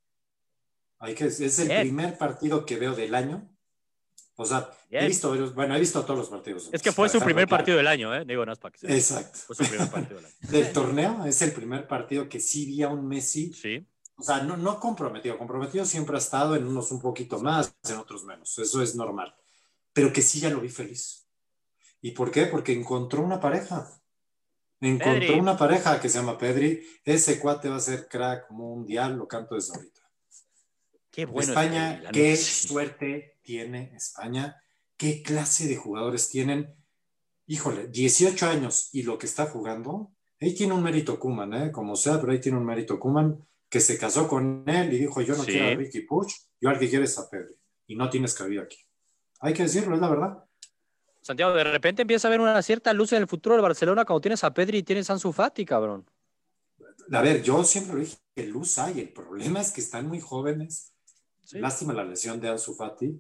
Hay que, es el Bien. primer partido que veo del año. O sea, Bien. he visto, bueno, he visto todos los partidos. Es que fue su primer claro. partido del año, ¿eh? Digo, no es para que sea. Exacto. Fue su primer partido del año. Del torneo es el primer partido que sí vi a un Messi. Sí. O sea, no, no comprometido. Comprometido siempre ha estado en unos un poquito más, en otros menos. Eso es normal. Pero que sí ya lo vi feliz. ¿Y por qué? Porque encontró una pareja. Encontró Pedri. una pareja que se llama Pedri. Ese cuate va a ser crack mundial, lo canto desde ahorita. Qué bueno. es España, qué suerte tiene España, qué clase de jugadores tienen. Híjole, 18 años y lo que está jugando, ahí tiene un mérito Kuman, ¿eh? como sea, pero ahí tiene un mérito Kuman que se casó con él y dijo: Yo no Sí. quiero a Ricky Puch, yo al que quiero es a Pedri, y no tienes cabida aquí. Hay que decirlo, es la verdad. Santiago, de repente empieza a haber una cierta luz en el futuro del Barcelona cuando tienes a Pedri y tienes a Ansu Fati, cabrón. A ver, yo siempre lo dije: que luz hay, el problema es que están muy jóvenes. Sí. Lástima la lesión de Ansu Fati.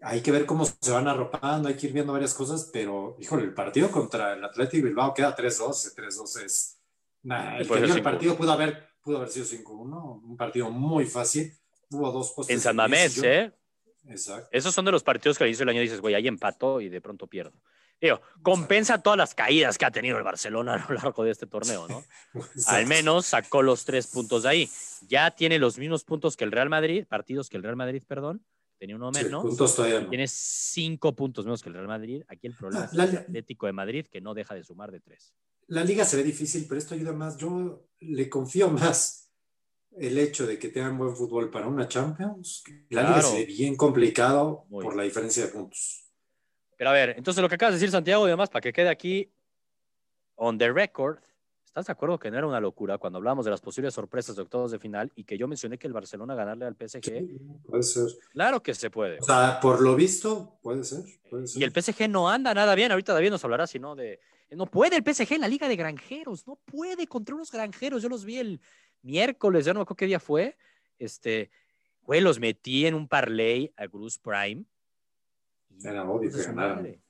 Hay que ver cómo se van arropando, hay que ir viendo varias cosas, pero, híjole, el partido contra el Atlético Bilbao queda 3-2, ese 3-2 es... Nah, el el 5-1. partido pudo haber, pudo haber sido 5-1, un partido muy fácil, hubo dos postes. En San Mamés, yo- ¿eh? Exacto. Esos son de los partidos que al inicio del año dices, güey, ahí empato y de pronto pierdo. Digo, compensa todas las caídas que ha tenido el Barcelona a lo largo de este torneo, ¿no? Al menos sacó los tres puntos de ahí. Ya tiene los mismos puntos que el Real Madrid, partidos que el Real Madrid, perdón. Tenía uno Sí, menos. puntos todavía no. Tiene cinco puntos menos que el Real Madrid. Aquí el problema es La- el la- Atlético de Madrid, que no deja de sumar de tres. La liga se ve difícil, pero esto ayuda más. Yo le confío más el hecho de que tengan buen fútbol para una Champions. La liga Claro. se ve bien complicado Muy por bien. la diferencia de puntos. Pero a ver, entonces lo que acabas de decir, Santiago, y demás, para que quede aquí on the record, ¿estás de acuerdo que no era una locura cuando hablábamos de las posibles sorpresas de octavos de final y que yo mencioné que el Barcelona ganarle al PSG? Sí, puede ser. Claro que se puede. O sea, por lo visto, puede ser. puede ser. Y el PSG no anda nada bien. Ahorita David nos hablará, si no, de. No puede el PSG en la Liga de Granjeros. No puede contra unos granjeros. Yo los vi el miércoles, ya no me acuerdo qué día fue. Este, güey, los metí en un parlay a Bruce Prime. Y- Era obvio que.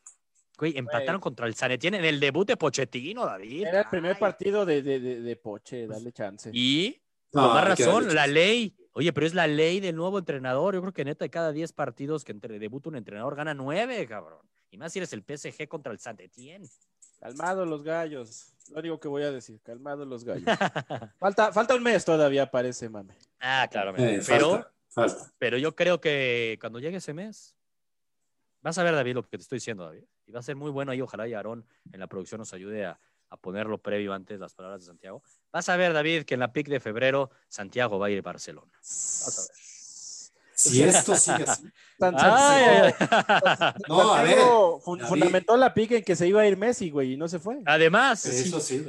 Güey, empataron contra el Sanetien en el debut de Pochettino, David. Era el primer Ay. partido de, de, de, de Poche, dale chance. Y No, con más razón, la ley. Oye, pero es la ley del nuevo entrenador. Yo creo que neta, de cada 10 partidos que entre, debuta un entrenador, gana 9, cabrón. Y más si eres el PSG contra el Saint-Etienne. Calmados los gallos. Lo único que voy a decir, calmados los gallos. falta, falta un mes todavía, parece, mame. ah, claro. Eh, pero, falta, falta. pero yo creo que cuando llegue ese mes, vas a ver, David, lo que te estoy diciendo, David. Y va a ser muy bueno ahí. Ojalá y Aarón en la producción nos ayude a, a ponerlo previo antes las palabras de Santiago. Vas a ver, David, que en la pick de febrero, Santiago va a ir a Barcelona. Vas a ver. Si esto sigue así. Tan Ay. No, a ver. Santiago fun- David. fundamentó la pique en que se iba a ir Messi, güey, y no se fue. Además, Eso sí.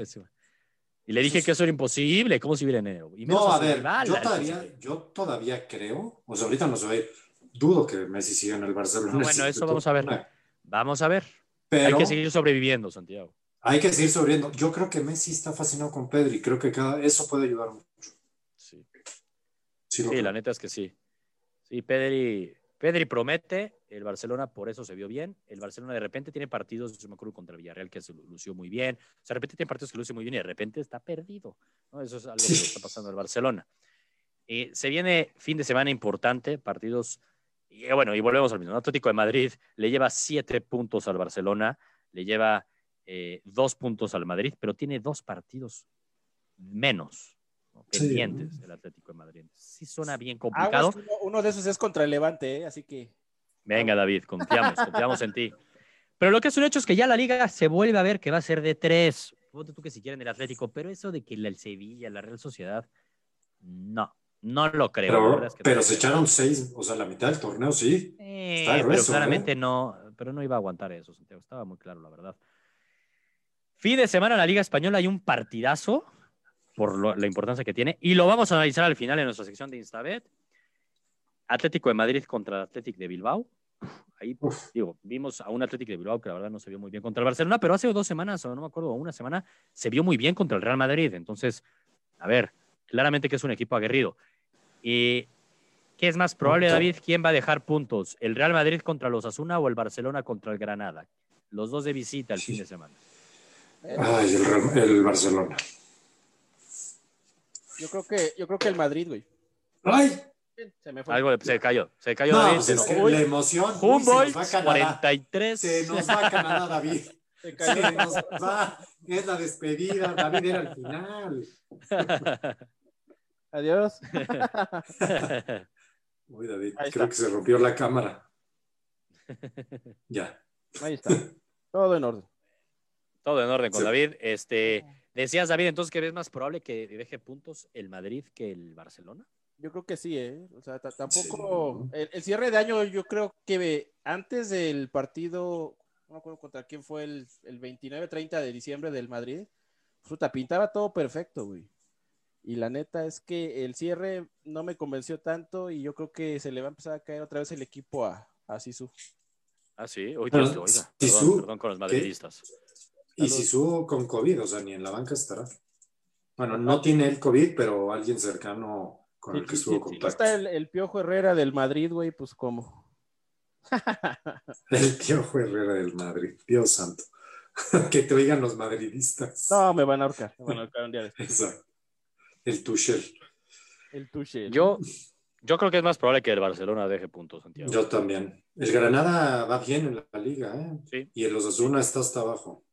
Y le dije que eso era imposible. ¿Cómo se viene enero? Y No, a ver, yo todavía, yo todavía creo, o sea, ahorita no se va a ir, dudo que Messi siga en el Barcelona. Bueno, eso vamos a ver. Vamos a ver. Pero Hay que seguir sobreviviendo, Santiago. hay que seguir sobreviviendo. Yo creo que Messi está fascinado con Pedri, creo que cada, eso puede ayudar mucho. Sí, Sí, Sí, la neta es que sí. Sí, Pedri. Pedri promete, el Barcelona por eso se vio bien. El Barcelona de repente tiene partidos, yo me acuerdo contra Villarreal que se lució muy bien. O sea, de repente tiene partidos que luce muy bien y de repente está perdido. ¿no? Eso es algo que está pasando en el Barcelona. Eh, se viene fin de semana importante, partidos. Y eh, bueno, y volvemos al mismo. Atlético de Madrid le lleva siete puntos al Barcelona, le lleva eh, dos puntos al Madrid, pero tiene dos partidos menos ¿no? Sí. pendientes el Atlético de Madrid. Sí suena bien complicado. Uno, uno de esos es contra el Levante, ¿eh? así que Venga, David, confiamos, confiamos en ti. Pero lo que es un hecho es que ya la liga se vuelve a ver que va a ser de tres. Ponte tú que si quieren el Atlético, pero eso de que el Sevilla, la Real Sociedad, no, no lo creo. Pero, es que pero se echaron seis, o sea, la mitad del torneo, sí. Eh, está pero grueso, claramente ¿eh? no, pero no iba a aguantar eso, Santiago. Estaba muy claro, la verdad. Fin de semana en la Liga Española hay un partidazo por lo- la importancia que tiene y lo vamos a analizar al final en nuestra sección de Instabet. Atlético de Madrid contra el Atlético de Bilbao. Ahí, pues, digo, vimos a un Atlético de Bilbao que la verdad no se vio muy bien contra el Barcelona, pero hace dos semanas, o no me acuerdo, una semana, se vio muy bien contra el Real Madrid. Entonces, a ver, claramente que es un equipo aguerrido. Y, ¿Qué es más probable. David? ¿Quién va a dejar puntos? ¿El Real Madrid contra los Asuna o el Barcelona contra el Granada? Los dos de visita el fin de semana. Ay, el, el Barcelona. Yo creo que, yo creo que el Madrid, güey. ¡Ay! Se me fue. Algo de- se cayó, se cayó No, David. pues se es que la emoción. Humboldt, nos va a Canadá. 43. Se nos va a Canadá, David. Se cayó. Se nos va. Es la despedida. David era al final. Adiós. Uy, David, Ahí creo está. que se rompió la cámara. Ya. Ahí está. Todo en orden. Todo en orden con Sí. David. Este, decías, David, entonces que ves más probable que deje puntos el Madrid que el Barcelona. Yo creo que sí, ¿eh? O sea, ta- tampoco. El, el cierre de año, yo creo que antes del partido, no me acuerdo contra quién fue el, el 29-30 de diciembre del Madrid, puta, pintaba todo perfecto, güey. Y la neta es que el cierre no me convenció tanto y yo creo que se le va a empezar a caer otra vez el equipo a, a Sisu. Ah, sí, hoy te oiga. Perdón, perdón con los madridistas. Y si subo con COVID, o sea, ni en la banca estará. Bueno, no tiene el COVID, pero alguien cercano con el que estuvo sí, contacto. está el, el Piojo Herrera del Madrid, güey, pues como. El tío Herrera del Madrid, Dios santo. que te oigan los madridistas. No, me van a ahorcar. Me van a ahorcar un día después. Exacto. El Tuchel. El Tuchel. Yo, yo creo que es más probable que el Barcelona deje puntos, Santiago. Yo también. El Granada va bien en la liga, ¿eh? Sí. Y el Osasuna está hasta abajo.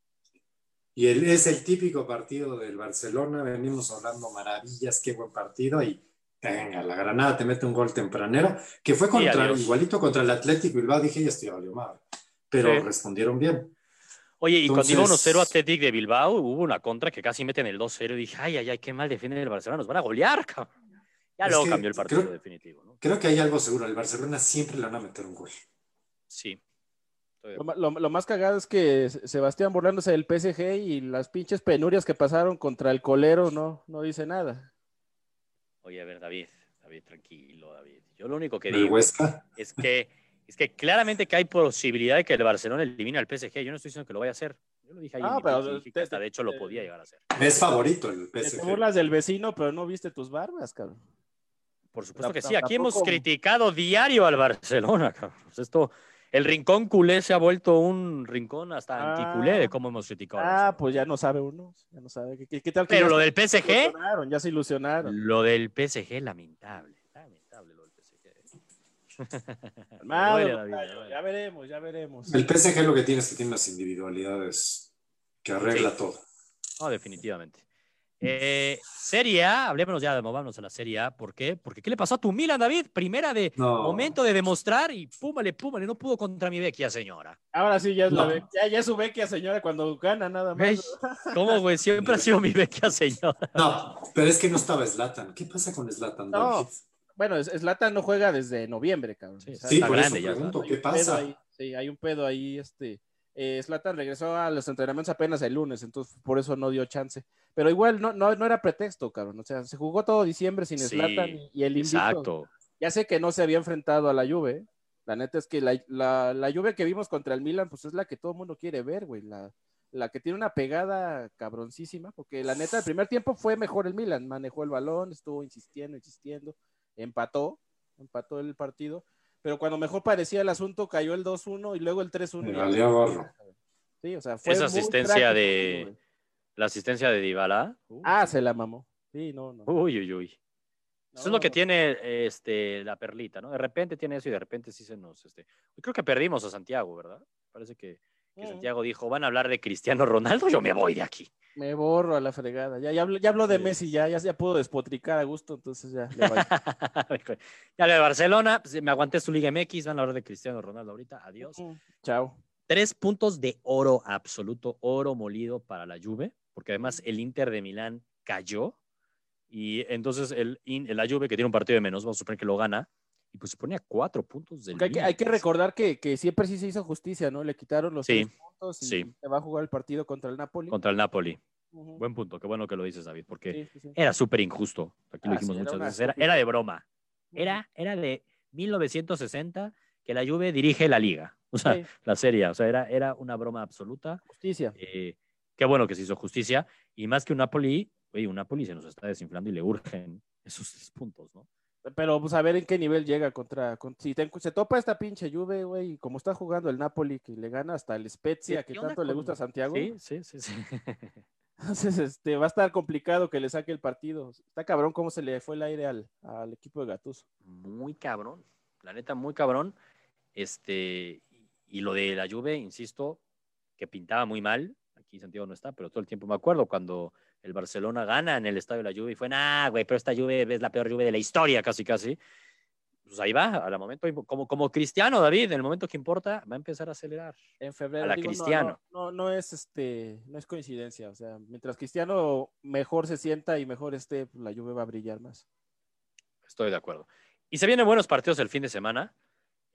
Y el, es el típico partido del Barcelona. Venimos hablando maravillas, qué buen partido. Y venga, la Granada te mete un gol tempranero, que fue contra, igualito contra el Atlético Bilbao. Dije, ya estoy valió madre. Pero Sí. respondieron bien. Oye, y cuando iba Entonces- 1-0 Athletic de Bilbao, hubo una contra que casi meten el 2-0 y dije, ay, ay, ay, qué mal defienden el Barcelona, nos van a golear, cabrón. Ya luego cambió el partido creo- definitivo, ¿no? Creo que hay algo seguro. El Barcelona siempre le van a meter un gol. Sí. Lo, ma- lo- lo más cagado es que Se- Sebastián burlándose del PSG y las pinches penurias que pasaron contra el colero no, no dice nada. Oye, a ver, David, David, tranquilo, David. Yo lo único que digo Huesca. es que, es que claramente que hay posibilidad de que el Barcelona elimine al PSG. Yo no estoy diciendo que lo vaya a hacer. Yo lo dije ahí Ah, pero te- hasta de hecho lo podía llegar a hacer. Es favorito el Que Te PSG. burlas del vecino, pero no viste tus barbas, cabrón. Por supuesto que sí. Aquí hemos criticado diario al Barcelona, cabrón. Esto, el rincón culé se ha vuelto un rincón hasta Ah. anticulé de cómo hemos criticado. Ah, pues ya no sabe uno. Ya no sabe. ¿Qué, qué- qué tal que Pero lo del PSG, ilusionaron? Ya se ilusionaron. lo del PSG, lamentable. Lamentable lo del PSG. David, duele. ya veremos, ya veremos. El PSG lo que tiene es que tiene unas individualidades que arregla Sí. todo. No, definitivamente. Eh, Serie A, hablemos ya de movámonos a la Serie A. ¿Por qué? Porque ¿qué le pasó a tu Milan, David? Primera de No. momento de demostrar y púmale, púmale, no pudo contra mi vecchia señora. Ahora sí, ya es, la No. be- ya, ya es su vecchia señora cuando gana nada más. ¿Ves? ¿Cómo, güey? Siempre ha sido mi vecchia señora. No, pero es que no estaba Slatan. ¿Qué pasa con Slatan? No, David? Bueno, Zlatan no juega desde noviembre, cabrón. Sí, O sea, Sí, Está por grande eso ya, pregunto, hay ¿qué un pedo pasa? ahí, sí, hay un pedo ahí, este. Eh, Zlatan regresó a los entrenamientos apenas el lunes, entonces por eso no dio chance. Pero igual no, no, no era pretexto, cabrón. O sea, se jugó todo diciembre sin Sí, Zlatan y, y el invicto. Exacto. Ya sé que no se había enfrentado a la Juve. La neta es que la, la, la Juve que vimos contra el Milan, pues es la que todo el mundo quiere ver, güey. La, la que tiene una pegada cabroncísima, porque la neta, el primer tiempo fue mejor el Milan. Manejó el balón, estuvo insistiendo, insistiendo, empató, empató el partido. Pero cuando mejor parecía el asunto cayó el 2-1 y luego el 3-1. Me y- valía gorro. Sí, o sea, fue Esa muy asistencia trágico, de- güey. La asistencia de Dybala. uh, Ah, se la mamó. Sí, no, no. Uy, uy, uy. Eso es lo que tiene este, la perlita, ¿no? De repente tiene eso y de repente sí se nos... Este... Creo que perdimos a Santiago, ¿verdad? Parece que, que Mm, Santiago dijo, van a hablar de Cristiano Ronaldo, yo me voy de aquí. Me borro a la fregada. Ya, ya, habló, ya habló de Sí. Messi, ya, ya, ya puedo despotricar a gusto, entonces ya. ya lo de Barcelona, pues, me aguanté su Liga MX, van a hablar de Cristiano Ronaldo ahorita, adiós. Mm, Chao. Tres puntos de oro absoluto, oro molido para la Juve, porque además el Inter de Milán cayó y entonces el, la Juve que tiene un partido de menos, vamos a suponer que lo gana, y pues se pone a cuatro puntos del hay que, hay que recordar que, que siempre sí se hizo justicia, ¿no? Le quitaron los Sí, tres puntos y sí. se va a jugar el partido contra el Napoli. contra el Napoli. Buen punto, qué bueno que lo dices, David, porque Sí, era súper injusto. Aquí lo dijimos muchas veces. Era, de broma. Era, era de 1960 que la Juve dirige la liga, o sea, la serie. O sea, era, era una broma absoluta. justicia. Eh, qué bueno que se hizo justicia. Y más que un Napoli, oye, un Napoli se nos está desinflando y le urgen esos tres puntos, ¿no? Pero pues a ver en qué nivel llega contra. con- si te- se topa esta pinche Juve, güey, y como está jugando el Napoli, que le gana hasta el Spezia, ¿Qué que tanto le gusta a Santiago. Sí, sí, sí. sí. Entonces, este, va a estar complicado que le saque el partido. Está cabrón cómo se le fue el aire al, al equipo de Gattuso. muy cabrón. La neta, muy cabrón. Este, y lo de la Juve, insisto, que pintaba muy mal. Aquí Santiago no está, pero todo el tiempo me acuerdo cuando el Barcelona gana en el estadio de la Juve y fue, nah, güey, pero esta Juve es la peor Juve de la historia, casi, casi. Pues ahí va, al momento, como, como Cristiano, David, en el momento que importa, va a empezar a acelerar. En febrero. A la digo, Cristiano. No, no, no es este, no es coincidencia. O sea, mientras Cristiano mejor se sienta y mejor esté, pues, la Juve va a brillar más. Estoy de acuerdo. Y se vienen buenos partidos el fin de semana.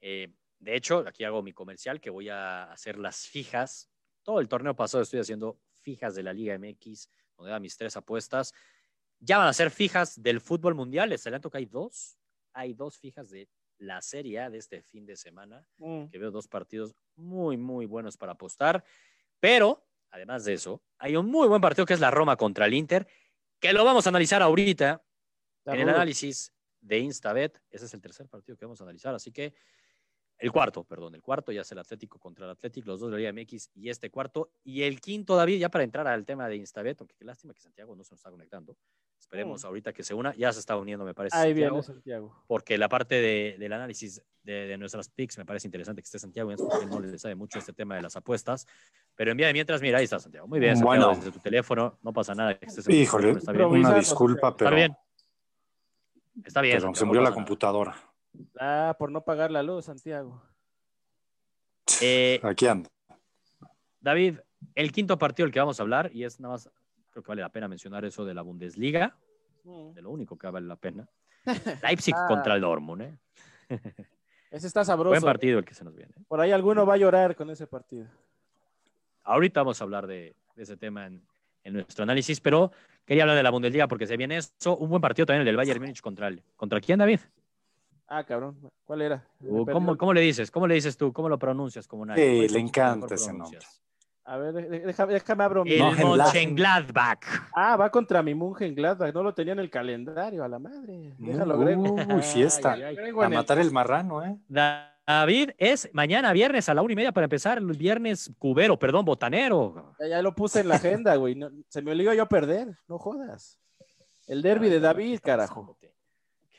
Eh, de hecho, aquí hago mi comercial que voy a hacer las fijas. Todo el torneo pasado estoy haciendo fijas de la Liga MX, donde da mis tres apuestas. Ya van a ser fijas del fútbol mundial. Les adelanto que hay dos. Hay dos fijas de la Serie A de este fin de semana, Mm. que veo dos partidos muy, muy buenos para apostar. Pero, además de eso, hay un muy buen partido que es la Roma contra el Inter, que lo vamos a analizar ahorita en el análisis de Instabet, ese es el tercer partido que vamos a analizar, así que el cuarto, perdón, el cuarto ya es el Atlético contra el Atlético, los dos de la Liga MX y este cuarto, y el quinto, David, ya para entrar al tema de Instabet, aunque qué lástima que Santiago no se nos está conectando, esperemos Mm. ahorita que se una, ya se está uniendo, me parece, Ahí Santiago, viene Santiago. porque la parte de- del análisis de, de nuestras picks me parece interesante que esté Santiago, porque no le sabe mucho este tema de las apuestas, pero en vía de mientras, mira, ahí está Santiago, muy bien, Santiago, Bueno. desde tu teléfono, no pasa nada, que estés Híjole, teléfono, está bien, una disculpa, pero, está bien, está bien, pero se murió no la nada. Ah, por no pagar la luz, Santiago. Eh, Aquí anda. David, el quinto partido del que vamos a hablar, y es nada más, creo que vale la pena mencionar eso de la Bundesliga, Mm. de lo único que vale la pena. Leipzig Ah. contra el Dortmund, ¿eh? Ese está sabroso. Buen partido el que se nos viene. ¿eh? Por ahí alguno va a llorar con ese partido. Ahorita vamos a hablar de, de ese tema en, en nuestro análisis, pero quería hablar de la Bundesliga porque se viene eso. Un buen partido también el del Bayern Múnich contra el. ¿Contra quién, David? Ah, cabrón. ¿Cuál era? Uh. ¿Cómo, cómo le dices? ¿Cómo le dices tú? ¿Cómo lo pronuncias como nadie? Sí, ¿Cuál le encanta ese pronuncias? A ver, déjame, déjame abro mi. El Mönchengladbach. Ah, va contra mi Mönchengladbach. No lo tenía en el calendario, a la madre. Déjalo, Uy, agrego. fiesta. Ay, ay, agrego A el- matar el marrano, ¿eh? David, es mañana viernes a la una y media para empezar el viernes cubero, perdón, botanero. Ya, ya lo puse en la agenda, güey. No- se me olvidó yo perder. No jodas. El derby de David, carajo.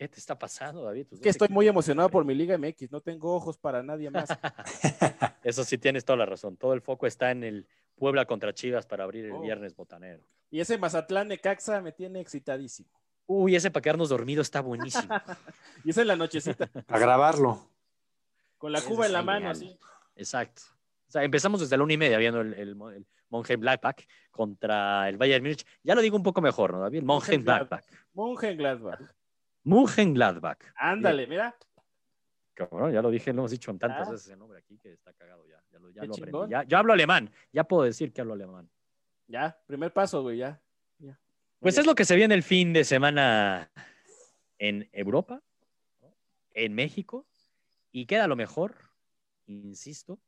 ¿Qué te está pasando, David? Tus Es que estoy muy emocionado por mi Liga MX. No tengo ojos para nadie más. Eso sí tienes toda la razón. Todo el foco está en el Puebla contra Chivas para abrir el Oh. viernes botanero. Y ese Mazatlán Necaxa me tiene excitadísimo. Uy, ese para quedarnos dormidos está buenísimo. Y esa en la nochecita, A grabarlo. con la cuba en la mano, así. Exacto. O sea, empezamos desde la una y media viendo el, el, el Mönchengladbach contra el Bayern Múnich. Ya lo digo un poco mejor, ¿no, David? El Mönchengladbach. Mönchengladbach. Mönchengladbach. Ándale, mira. Cabrón, ya lo dije, lo hemos dicho en tantas Ah. veces el nombre aquí que está cagado ya. Ya lo, ya lo aprendí. Ya, yo hablo alemán. Ya puedo decir que hablo alemán. Ya, primer paso, güey, ya. ya. Pues es lo que se viene el fin de semana en Europa, en México, y queda lo mejor, insisto,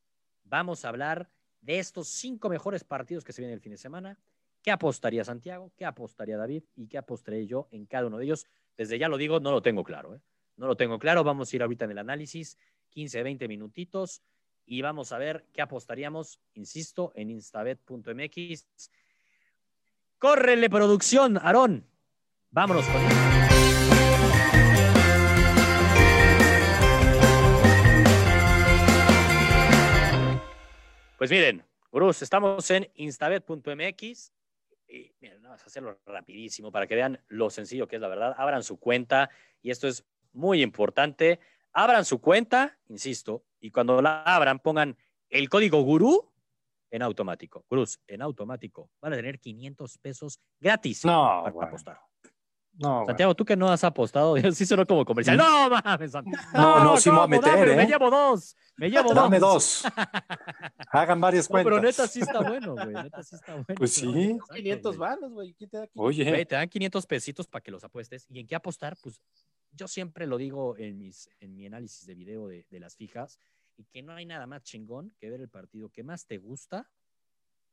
vamos a hablar de estos cinco mejores partidos que se vienen el fin de semana. ¿Qué apostaría Santiago? ¿Qué apostaría David? ¿Y qué apostaré yo en cada uno de ellos? Desde ya lo digo, no lo tengo claro. ¿eh? No lo tengo claro. Vamos a ir ahorita en el análisis 15, 20 minutitos y vamos a ver qué apostaríamos, insisto, en instabet.mx. Córrele producción, Aarón. Vámonos con él. Pues miren, Bruce, estamos en instabet.mx y miren, vamos a hacerlo rapidísimo para que vean lo sencillo que es la verdad. Abran su cuenta y esto es muy importante. Abran su cuenta, insisto, y cuando la abran pongan el código gurú en automático. Cruz, en automático. Van a tener 500 pesos gratis No, para bueno. apostar. No, Santiago, tú que no has apostado, sí sonó como comercial. No, mames, Santiago. No, no, sí me voy a meter, Dame, ¿eh? Me llevo dos. Me llevo. Dame dos. Hagan varias No, cuentas. pero neta sí está bueno, güey. Neta sí está bueno. Pues sí. Exacto, 500 güey. varos, güey. ¿Quién te da 500? Oye, Güey, te dan 500 pesitos para que los apuestes. ¿Y en qué apostar? Pues yo siempre lo digo en, mis, en mi análisis de video de, de las fijas, y que no hay nada más chingón que ver el partido que más te gusta,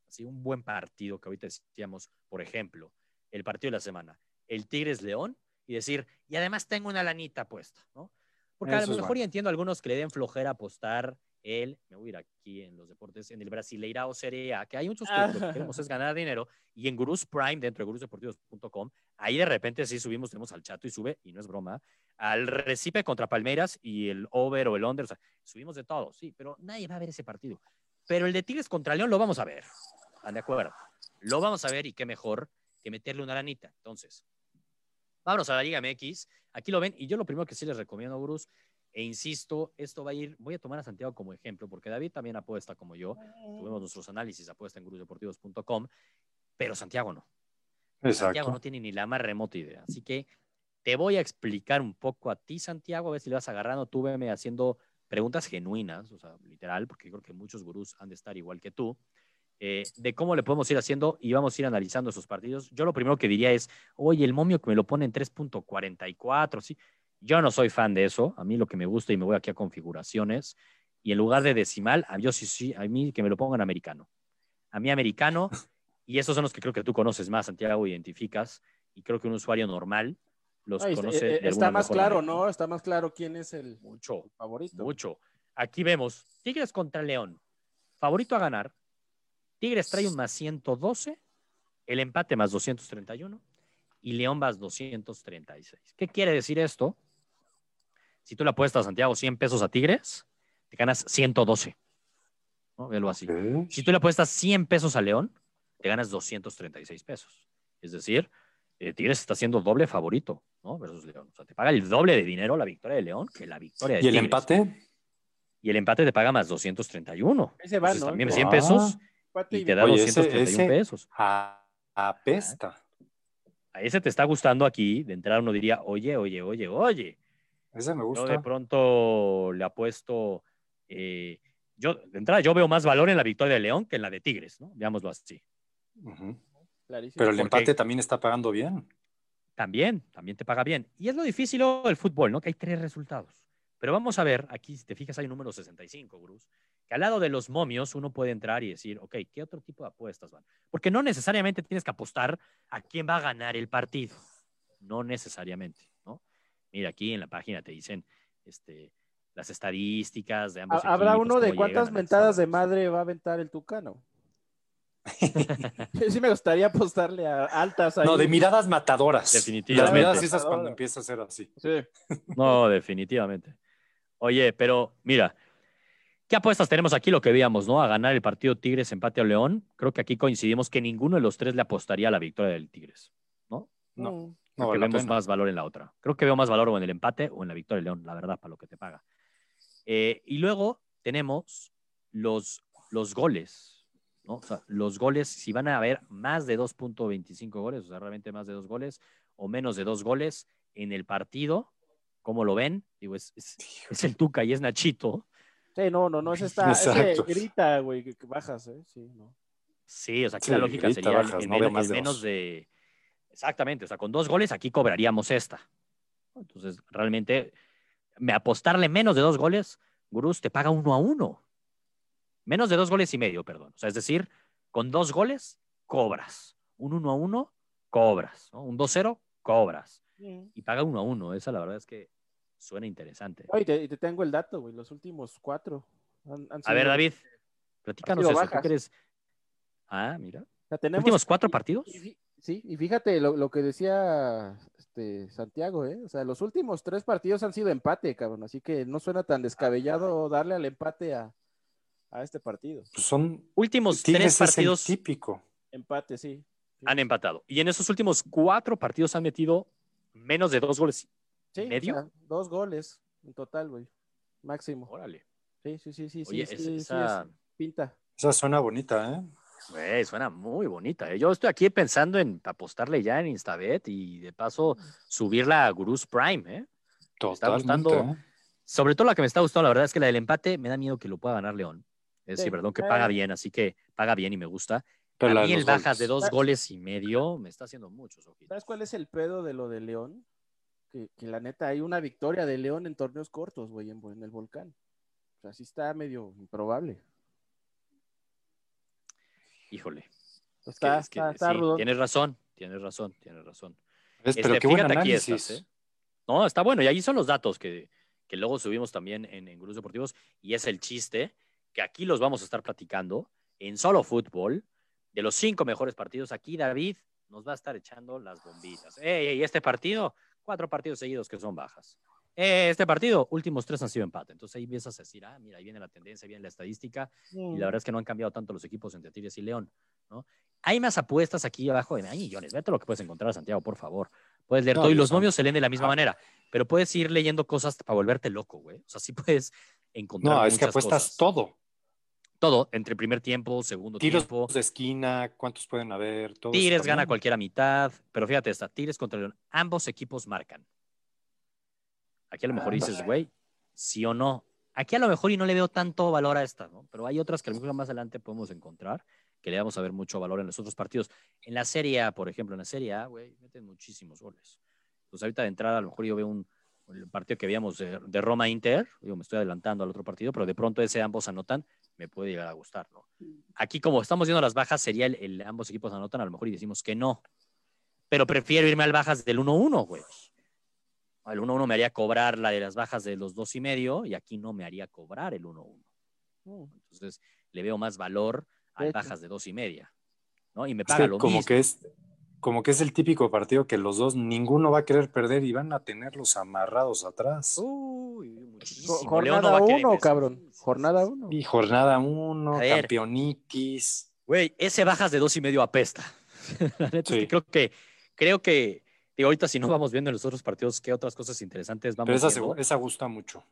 así un buen partido que ahorita decíamos, por ejemplo, el partido de la semana, el Tigres León, y decir, y además tengo una lanita puesta, ¿no? Porque a Eso lo es mejor bueno. entiendo a algunos que le den flojera apostar el, me voy a ir aquí en los deportes, en el Brasileirao Serie A, que hay muchos que lo que queremos es ganar dinero, y en Gurús Prime, dentro de gurusdeportivos.com, ahí de repente sí subimos, tenemos al chato y sube, y no es broma, al Recipe contra Palmeiras y el over o el under, o sea, subimos de todo, sí, pero nadie va a ver ese partido. Pero el de Tigres contra León lo vamos a ver, ¿están de acuerdo? Lo vamos a ver y qué mejor que meterle una lanita. Entonces, vámonos a la Liga MX, aquí lo ven, y yo lo primero que sí les recomiendo, Gurús, e insisto, esto va a ir, voy a tomar a Santiago como ejemplo, porque David también apuesta como yo, tuvimos nuestros análisis, apuesta en gurusdeportivos.com, pero Santiago no. Santiago no tiene ni la más remota idea. Así que te voy a explicar un poco a ti, Santiago, a ver si le vas agarrando. Tú veme haciendo preguntas genuinas, o sea, literal, porque creo que muchos gurús han de estar igual que tú, eh, de cómo le podemos ir haciendo y vamos a ir analizando esos partidos. Yo lo primero que diría es, oye, el momio que me lo pone en 3.44, sí. Yo no soy fan de eso. A mí lo que me gusta y me voy aquí a configuraciones. Y en lugar de decimal, a- yo sí, sí, a mí que me lo pongan americano. A mí americano, y esos son los que creo que tú conoces más, Santiago, identificas, y creo que un usuario normal los Ay, conoce. eh, de está más claro, manera. ¿no? Está más claro quién es el Mucho, favorito. mucho. Aquí vemos Tigres contra León. Favorito a ganar. Tigres trae un más 112, el empate más 231 y León más 236. ¿Qué quiere decir esto? Si tú le apuestas, Santiago, 100 pesos a Tigres, te ganas 112. ¿no? Velo así. Si tú le apuestas 100 pesos a León, te ganas 236 pesos. Es decir, eh, Tigres está siendo doble favorito, ¿no? Versus León. O sea, te paga el doble de dinero la victoria de León que la victoria de ¿Y el Tigres. empate? Y el empate te paga más 231. Ese va, Entonces, ¿no? también Ah. 100 pesos Y te da Oye, ese- 231 ese- pesos. A, apesta. A ese te está gustando aquí. De entrada uno diría, oye, oye, oye, oye. Ese me Yo gusta. de pronto le apuesto. eh, yo, de entrada, yo veo más valor en la victoria de León que en la de Tigres, ¿no? Veámoslo así. Clarísimo. Pero el empate también está pagando bien. También, también te paga bien. Y es lo difícil del fútbol, ¿no? Que hay tres resultados. Pero vamos a ver, aquí si te fijas hay un número 65, Bruce, que al lado de los momios uno puede entrar y decir, ok, ¿qué otro tipo de apuestas van? Porque no necesariamente tienes que apostar a quién va a ganar el partido. No necesariamente, ¿no? Mira, aquí en la página te dicen este, las estadísticas de ambos Ha- ¿Habrá equipos, uno de cuántas mentadas de madre va a aventar el Tucano? sí me gustaría apostarle a altas ahí. No, de miradas matadoras. Definitivamente. Las miradas esas cuando empieza a ser así. Sí. No, definitivamente. Oye, pero mira, ¿qué apuestas tenemos aquí? Lo que veíamos, ¿no? A ganar el partido Tigres empate a León. Creo que aquí coincidimos que ninguno de los tres le apostaría a la victoria del Tigres. No. Mm. Creo No, que vale la vemos más valor en la otra. Creo que veo más valor o en el empate o en la victoria de León, la verdad, para lo que te paga. Eh, y luego tenemos los, los goles, ¿no? O sea, los goles, si van a haber más de 2.25 goles, o sea, realmente más de dos goles o menos de dos goles en el partido, ¿cómo lo ven? Digo, es, es, es el Tuca y es Nachito. Sí, no, no, no, ese está, ese Exacto. grita, güey, que, que bajas, ¿eh? Sí, no. Sí, o sea, aquí Sí, la lógica grita, sería bajas, en, no veo menos, más en de menos dos. de... Exactamente, o sea, con dos goles aquí cobraríamos esta. Entonces, realmente, me apostarle menos de dos goles, Gurús te paga uno a uno. Menos de dos goles y medio, perdón. O sea, es decir, con dos goles, cobras. Un uno a uno, cobras. ¿no? Un 2-0, cobras. Y paga uno a uno. Esa la verdad es que suena interesante. Oye, te, te tengo el dato, güey. Los últimos cuatro. Han, han A ver, David, platícanos eso. ¿Tú bajas. eres- Ah, mira. o sea, tenemos- ¿Últimos cuatro partidos? y Sí, y fíjate lo, lo que decía este Santiago, ¿eh? O sea, los últimos tres partidos han sido empate, cabrón. Así que no suena tan descabellado darle al empate a, a este partido. Pues son Últimos tres partidos típico. Empate. Sí. han empatado. Y en esos últimos cuatro partidos han metido menos de dos goles. Sí, o ¿Medio? sea, dos goles en total, güey. Máximo. Órale. Sí, sí, sí, sí. Oye, sí, es- sí, sí, esa, es pinta. Esa suena bonita, ¿eh? güey, suena muy bonita. ¿eh? Yo estoy aquí pensando en apostarle ya en Instabet y de paso subirla a Gurús Prime. ¿eh? está Totalmente. gustando. ¿eh? Sobre todo la que me está gustando, la verdad es que la del empate me da miedo que lo pueda ganar León. Es Sí. decir, perdón, que Eh. paga bien, así que paga bien y me gusta. Pero a mí el bajas goles. de dos goles y medio me está haciendo muchos ojitos. ¿Sabes cuál es el pedo de lo de León? Que, que la neta hay una victoria de León en torneos cortos, güey, en, en el volcán. O sea, sí está medio improbable. Híjole. Es que- Está, es que está, está sí, tienes razón, tienes razón, tienes razón. ¿Ves? Pero Este, qué buen fíjate aquí análisis. estas, ¿eh? No, está bueno. Y ahí son los datos que, que luego subimos también en, en Gurús Deportivos. Y es el chiste que aquí los vamos a estar platicando en solo fútbol. De los cinco mejores partidos, aquí David nos va a estar echando las bombitas. Ey, ey, este partido, cuatro partidos seguidos que son bajas. Eh, este partido, últimos tres han sido empate. Entonces ahí empiezas a decir, ah, mira, ahí viene la tendencia, viene la estadística. Y la verdad es que no han cambiado tanto los equipos entre Tigres y León. ¿no? Hay más apuestas aquí abajo de hay millones. Vete lo que puedes encontrar, Santiago, por favor. Puedes leer No, todo y los son- momios se leen de la misma Ah. manera, pero puedes ir leyendo cosas para volverte loco, güey. O sea, sí puedes encontrar No, es que apuestas cosas. todo. Todo, entre primer tiempo, segundo Tiros tiempo. de esquina, cuántos pueden haber, todo Tigres gana cualquiera mitad, pero fíjate esta, Tigres contra León, ambos equipos marcan. Aquí a lo mejor dices, güey, sí o no. Aquí a lo mejor y no le veo tanto valor a esta, ¿no? Pero hay otras que a lo mejor más adelante podemos encontrar que le vamos a ver mucho valor en los otros partidos. En la Serie A, por ejemplo, en la Serie A, güey, meten muchísimos goles. Entonces ahorita de entrada a lo mejor yo veo un el partido que veíamos de, de Roma-Inter, digo, me estoy adelantando al otro partido, pero de pronto ese ambos anotan, me puede llegar a gustar, ¿no? Aquí como estamos viendo las bajas, sería el, el ambos equipos anotan, a lo mejor y decimos que no. Pero prefiero irme al bajas del 1-1, güey. El 1-1 me haría cobrar la de las bajas de los dos y medio y aquí no me haría cobrar el 1-1. Mm. Entonces le veo más valor a bajas de dos y media. ¿no? Y me paga que lo como mismo. que es como que es el típico partido que los dos ninguno va a querer perder y van a tenerlos amarrados atrás. Uy, muchísimo. Jornada 1, empezar. cabrón. Jornada 1. Y jornada uno, A ver. campeonitis. Güey, ese bajas de dos y medio apesta. La neta es que Sí. creo que, creo que, digo, ahorita si no vamos viendo en los otros partidos qué otras cosas interesantes vamos Pero esa, viendo. esa gusta mucho.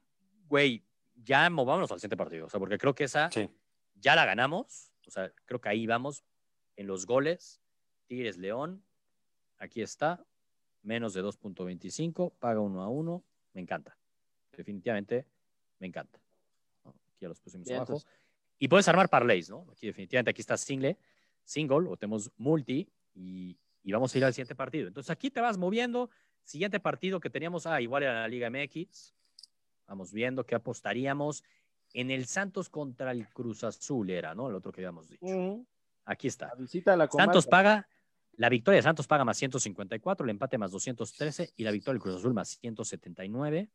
Güey, ya movámonos al siguiente partido. O sea, porque creo que esa Sí. ya la ganamos. O sea, creo que ahí vamos en los goles. Tigres León, aquí está, menos de 2.25, paga uno a uno, me encanta. Definitivamente me encanta. Aquí ya los pusimos Bien, abajo. entonces. Y puedes armar parlays, ¿no? Aquí definitivamente aquí está single, single, o tenemos multi, y, y vamos a ir al siguiente partido. Entonces aquí te vas moviendo. Siguiente partido que teníamos, ah, igual era la Liga MX. Vamos viendo qué apostaríamos. En el Santos contra el Cruz Azul era, ¿no? El otro que habíamos dicho. Aquí está. La visita a la. Santos paga, la victoria de Santos paga más 154, el empate más 213 y la victoria del Cruz Azul más 179.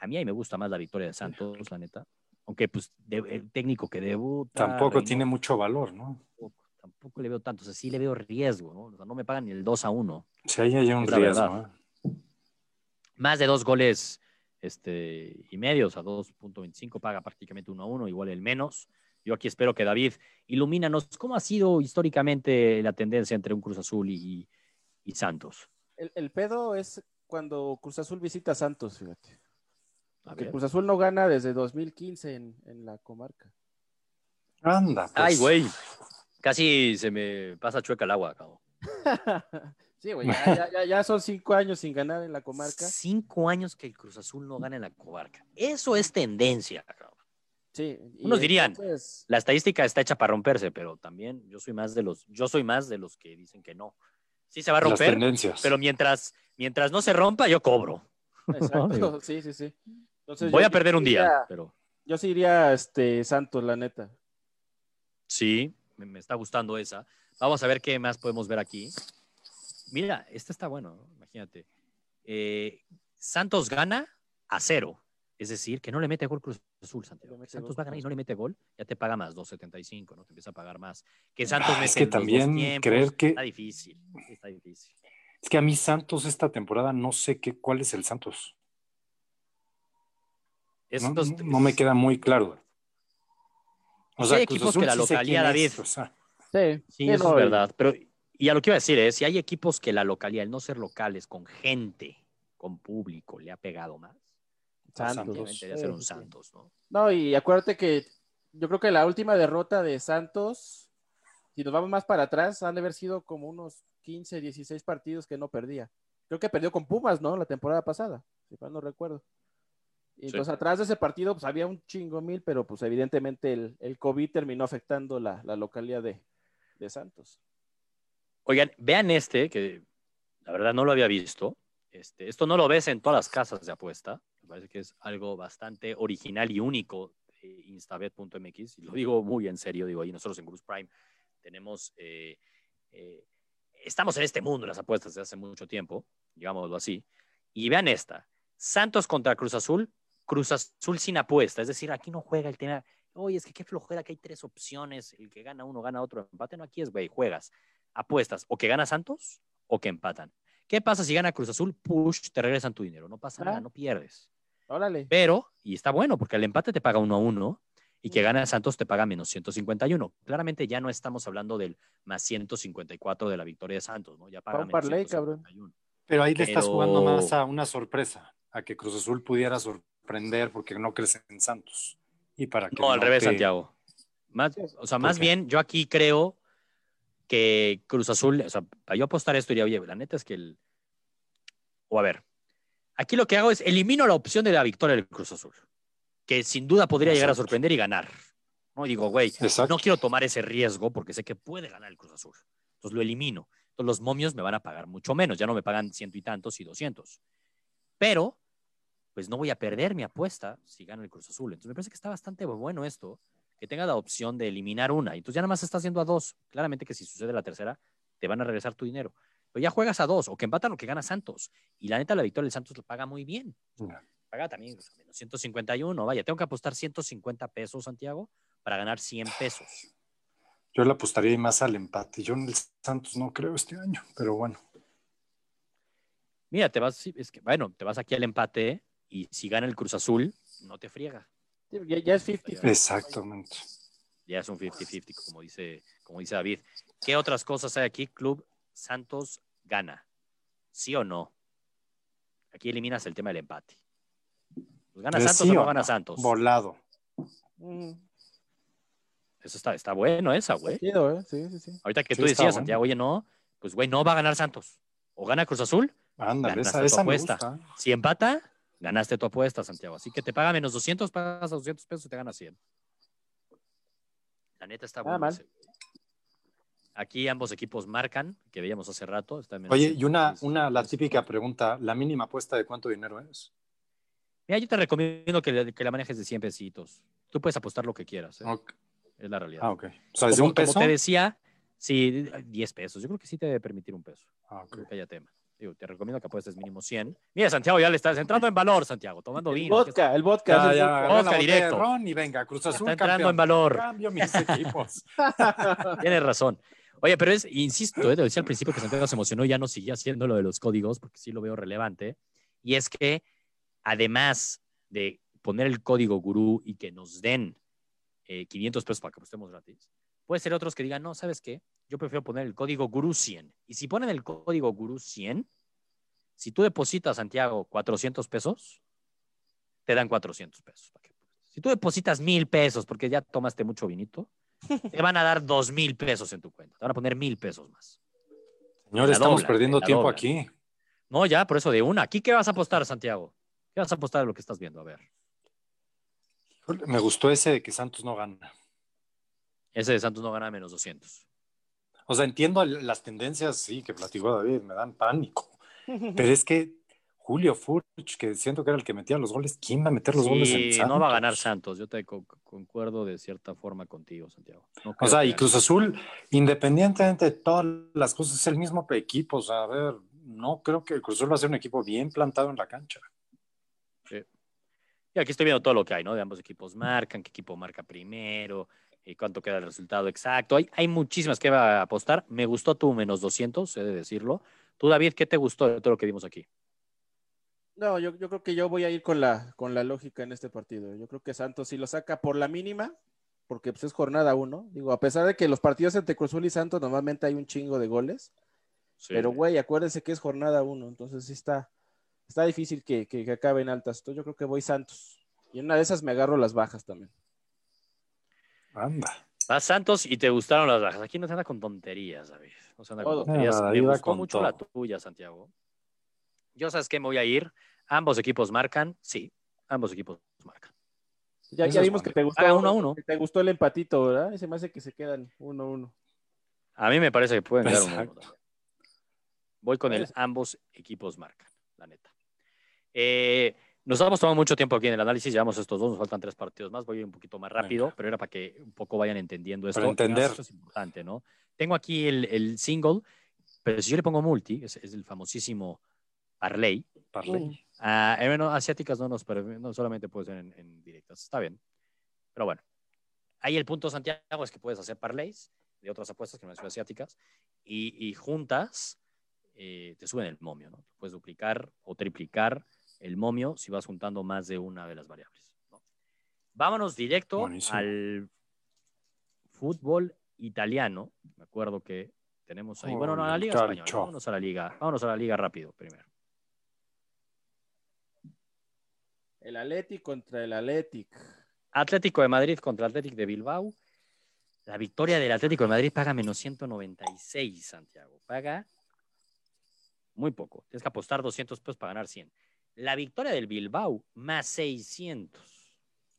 A mí ahí me gusta más la victoria de Santos, la neta. Aunque, pues, de- el técnico que debuta. Tampoco tiene mucho valor, ¿no? Tampoco, tampoco le veo tanto. O sea, sí le veo riesgo, ¿no? O sea, no me pagan ni el 2 a 1. Si ahí hay un Es riesgo. ¿eh? Más de dos goles este, y medio, o sea, 2.25 paga prácticamente 1 a 1, igual el menos. Yo aquí espero que David ilumínanos cómo ha sido históricamente la tendencia entre un Cruz Azul y, y Santos. El, el pedo es cuando Cruz Azul visita a Santos, fíjate. A ver. Cruz Azul no gana desde 2015 en, en la comarca. Anda. pues. Ay, güey. Casi se me pasa chueca el agua, cabrón. sí, güey, ya- ya son cinco años sin ganar en la comarca. Cinco años que el Cruz Azul no gana en la comarca. Eso es tendencia, cabrón. Sí. Unos dirían, entonces, La estadística está hecha para romperse, pero también yo soy más de los, yo soy más de los que dicen que no. Sí se va a Las romper, tendencias. pero mientras, mientras no se rompa, yo cobro. Exacto, sí, sí, sí. Entonces, Voy yo a perder un día, iría- pero Yo sí iría este, Santos, la neta. sí, me, me está gustando esa. Vamos a ver qué más podemos ver aquí. Mira, este está bueno, ¿no? imagínate. Eh, Santos gana a cero. Es decir, que no le mete gol Cruz Azul, Santiago. Le mete Santos gol. va a ganar y no le mete gol, ya te paga más, 2.75, ¿no? Te empieza a pagar más. Que Santos Ah, mete es que también tiempos, creer que- Está difícil, está difícil. Es que a mí Santos esta temporada no sé qué, cuál es el Santos. No, Estos- no me queda muy claro. O Sí sea, hay Cruz equipos Azul que la sí es, o sea, Sí, eso no, es verdad. Pero, y a lo que iba a decir es, si hay equipos que la localidad, el no ser locales, con gente, con público, le ha pegado más, Santos. Ser un. Santos, ¿no? No, y acuérdate que yo creo que la última derrota de Santos, si nos vamos más para atrás, han de haber sido como unos 15, 16 partidos que no perdía. Creo que perdió con Pumas, ¿no? La temporada pasada, si mal no recuerdo. Y Sí. entonces atrás de ese partido, pues había un chingo mil, pero pues evidentemente el, el COVID terminó afectando la, la localidad de, de Santos. Oigan, vean este, que la verdad no lo había visto. Este, esto no lo ves en todas las casas de apuesta. Me parece que es algo bastante original y único de instabet.mx. Y lo digo muy en serio, digo, ahí nosotros en Cruz Prime tenemos, eh, eh, estamos en este mundo de las apuestas desde hace mucho tiempo, digámoslo así. Y vean esta, Santos contra Cruz Azul, Cruz Azul sin apuesta. Es decir, aquí no juega el tema, oye, es que qué flojera que hay tres opciones, el que gana uno, gana otro, empate. No, aquí es, güey, juegas apuestas o que gana Santos o que empatan. ¿Qué pasa si gana Cruz Azul? Push, te regresan tu dinero. No pasa Ah. nada, no pierdes. Órale. Pero, y está bueno, porque el empate te paga uno a uno y que gana Santos te paga menos 151. Claramente ya no estamos hablando del más 154 de la victoria de Santos, ¿no? Ya paga menos parlay, cabrón. 151. pero ahí le estás Pero- jugando más a una sorpresa, a que Cruz Azul pudiera sorprender porque no crece en Santos. Y para que No, al revés, te- Santiago. Más, o sea, ¿Por más bien, yo aquí creo que Cruz Azul, o sea, para yo apostar esto, diría, oye, la neta es que el. O a ver, aquí lo que hago es elimino la opción de la victoria del Cruz Azul, que sin duda podría llegar a sorprender y ganar. No digo, güey, Exacto. no quiero tomar ese riesgo porque sé que puede ganar el Cruz Azul. Entonces lo elimino. Entonces los momios me van a pagar mucho menos, ya no me pagan ciento y tantos y doscientos. Pero, pues no voy a perder mi apuesta si gana el Cruz Azul. Entonces me parece que está bastante bueno esto, que tenga la opción de eliminar una. Y entonces ya nada más estás haciendo a dos. Claramente que si sucede la tercera, te van a regresar tu dinero. Pero ya juegas a dos, o que empatan o que gana Santos. Y la neta, la victoria del Santos lo paga muy bien. Paga también o sea, menos 151. Vaya, tengo que apostar 150 pesos, Santiago, para ganar 100 pesos. Yo le apostaría más al empate. Yo en el Santos no creo este año, pero bueno. Mira, te vas, sí, es que, bueno, te vas aquí al empate y si gana el Cruz Azul, no te friega. Ya, ya es 50 Exactamente. Ya es un 50-50, como dice, como dice David. ¿Qué otras cosas hay aquí? Club Santos gana. ¿Sí o no? Aquí eliminas el tema del empate. ¿Gana Eh, Santos sí o no gana. Santos? Volado. Mm, Eso está, está bueno esa, güey. ¿eh? Sí, sí, sí. Ahorita que Sí, tú está decías, bueno. Santiago, oye, no, pues güey, no va a ganar Santos. O gana Cruz Azul, Ándale, Ganaste esa, tu esa me apuesta. gusta. si empata, ganaste tu apuesta, Santiago. Así que te paga menos 200, pagas a 200 pesos y te ganas 100. La neta está Nada bueno. mal. ese, güey. Aquí ambos equipos marcan, que veíamos hace rato. Está en Oye, y una, 115. una, la típica pregunta, ¿la mínima apuesta de cuánto dinero es? Mira, yo te recomiendo que, le- que la manejes de 100 pesitos. Tú puedes apostar lo que quieras, ¿eh? Ok. es la realidad. Ah, ok. O sea, desde como, un peso. como te decía, sí, 10 pesos. Yo creo que sí te debe permitir un peso. Ah, ok. Creo que haya tema. Digo, te recomiendo que apuestes mínimo 100. Mira, Santiago, ya le estás entrando en valor, Santiago, tomando El vino. vodka, el vodka. Ya, el ya, vodka. Vodka de directo. ron y venga, Cruz Está Azul entrando campeón. en valor. Cambio mis equipos. Tienes razón. Oye, pero es, insisto, eh, te decía al principio que Santiago se emocionó y ya no seguía haciendo lo de los códigos, porque sí lo veo relevante. Y es que, además de poner el código gurú y que nos den eh, 500 pesos para que apostemos gratis, puede ser otros que digan, no, ¿sabes qué? Yo prefiero poner el código gurú 100. Y si ponen el código gurú 100, si tú depositas, Santiago, 400 pesos, te dan 400 pesos. Si tú depositas mil pesos porque ya tomaste mucho vinito, te van a dar dos mil pesos en tu cuenta. Te van a poner mil pesos más. Señores, La estamos perdiendo tiempo aquí. No, ya, por eso de una. ¿Aquí qué vas a apostar, Santiago? ¿Qué vas a apostar de lo que estás viendo? A ver. Me gustó ese de que Santos no gana. Ese de Santos no gana menos 200. O sea, entiendo las tendencias, sí, que platicó David, me dan pánico. Pero es que Julio Furch, que siento que era el que metía los goles, ¿quién va a meter los goles en Sí, Santos? no va a ganar Santos. Yo te co- concuerdo de cierta forma contigo, Santiago. No O sea, y. Cruz Azul, independientemente de todas las cosas, es el mismo equipo. O sea, a ver, no creo que el Cruz Azul va a ser un equipo bien plantado en la cancha. Y aquí estoy viendo todo lo que hay, ¿no? De ambos equipos marcan, qué equipo marca primero, y cuánto queda el resultado exacto. Hay, hay muchísimas que va a apostar. Me gustó tu menos 200, he de decirlo. Tú, David, ¿qué te gustó de todo lo que vimos aquí? No, yo, yo creo que yo voy a ir con la, con la lógica en este partido. Yo creo que Santos si lo saca por la mínima, porque pues es jornada uno. Digo, a pesar de que los partidos entre Cruzul y Santos normalmente hay un chingo de goles, Sí. pero güey, acuérdense que es jornada uno, entonces sí está, está difícil que, que, que acaben altas. Entonces yo creo que voy Santos. Y en una de esas me agarro las bajas también. Anda. Vas Santos y te gustaron las bajas. Aquí no se anda con tonterías, David. No se anda con tonterías. Me gustó con mucho la tuya, Santiago. Yo sabes que me voy a ir. Ambos equipos marcan. Sí, ambos equipos marcan. Ya, ya vimos que te gustó, Haga uno a uno. que te gustó el empatito, ¿verdad? Y se me hace que se quedan uno a uno. A mí me parece que pueden quedar uno a uno. Voy con el Pues- ambos equipos marcan, la neta. Eh, nos estamos tomando mucho tiempo aquí en el análisis. Llevamos estos dos, nos faltan tres partidos más. Voy un poquito más rápido, Venga. pero era para que un poco vayan entendiendo esto. Para entender. Esto es importante, ¿no? Tengo aquí el, el single, pero si yo le pongo multi, es, es el famosísimo parlay. Parley. Ah, eh, bueno, asiáticas no nos no solamente puede ser en, en directas. Está bien. Pero bueno, ahí el punto, Santiago, es que puedes hacer parlays de otras apuestas que no son asiáticas y, y juntas eh, te suben el momio, ¿no? Puedes duplicar o triplicar el momio si vas juntando más de una de las variables. ¿no? Vámonos directo Buenísimo. al fútbol italiano. Me acuerdo que tenemos ahí. Bueno, no, a la Oh, Liga Española. Vámonos a la Liga. Vámonos a la Liga rápido primero. El Athletic contra el Athletic. Atlético de Madrid contra Atlético de Bilbao. La victoria del Atlético de Madrid paga menos 196, Santiago. Paga muy poco. Tienes que apostar 200 pesos para ganar 100. La victoria del Bilbao, más 600.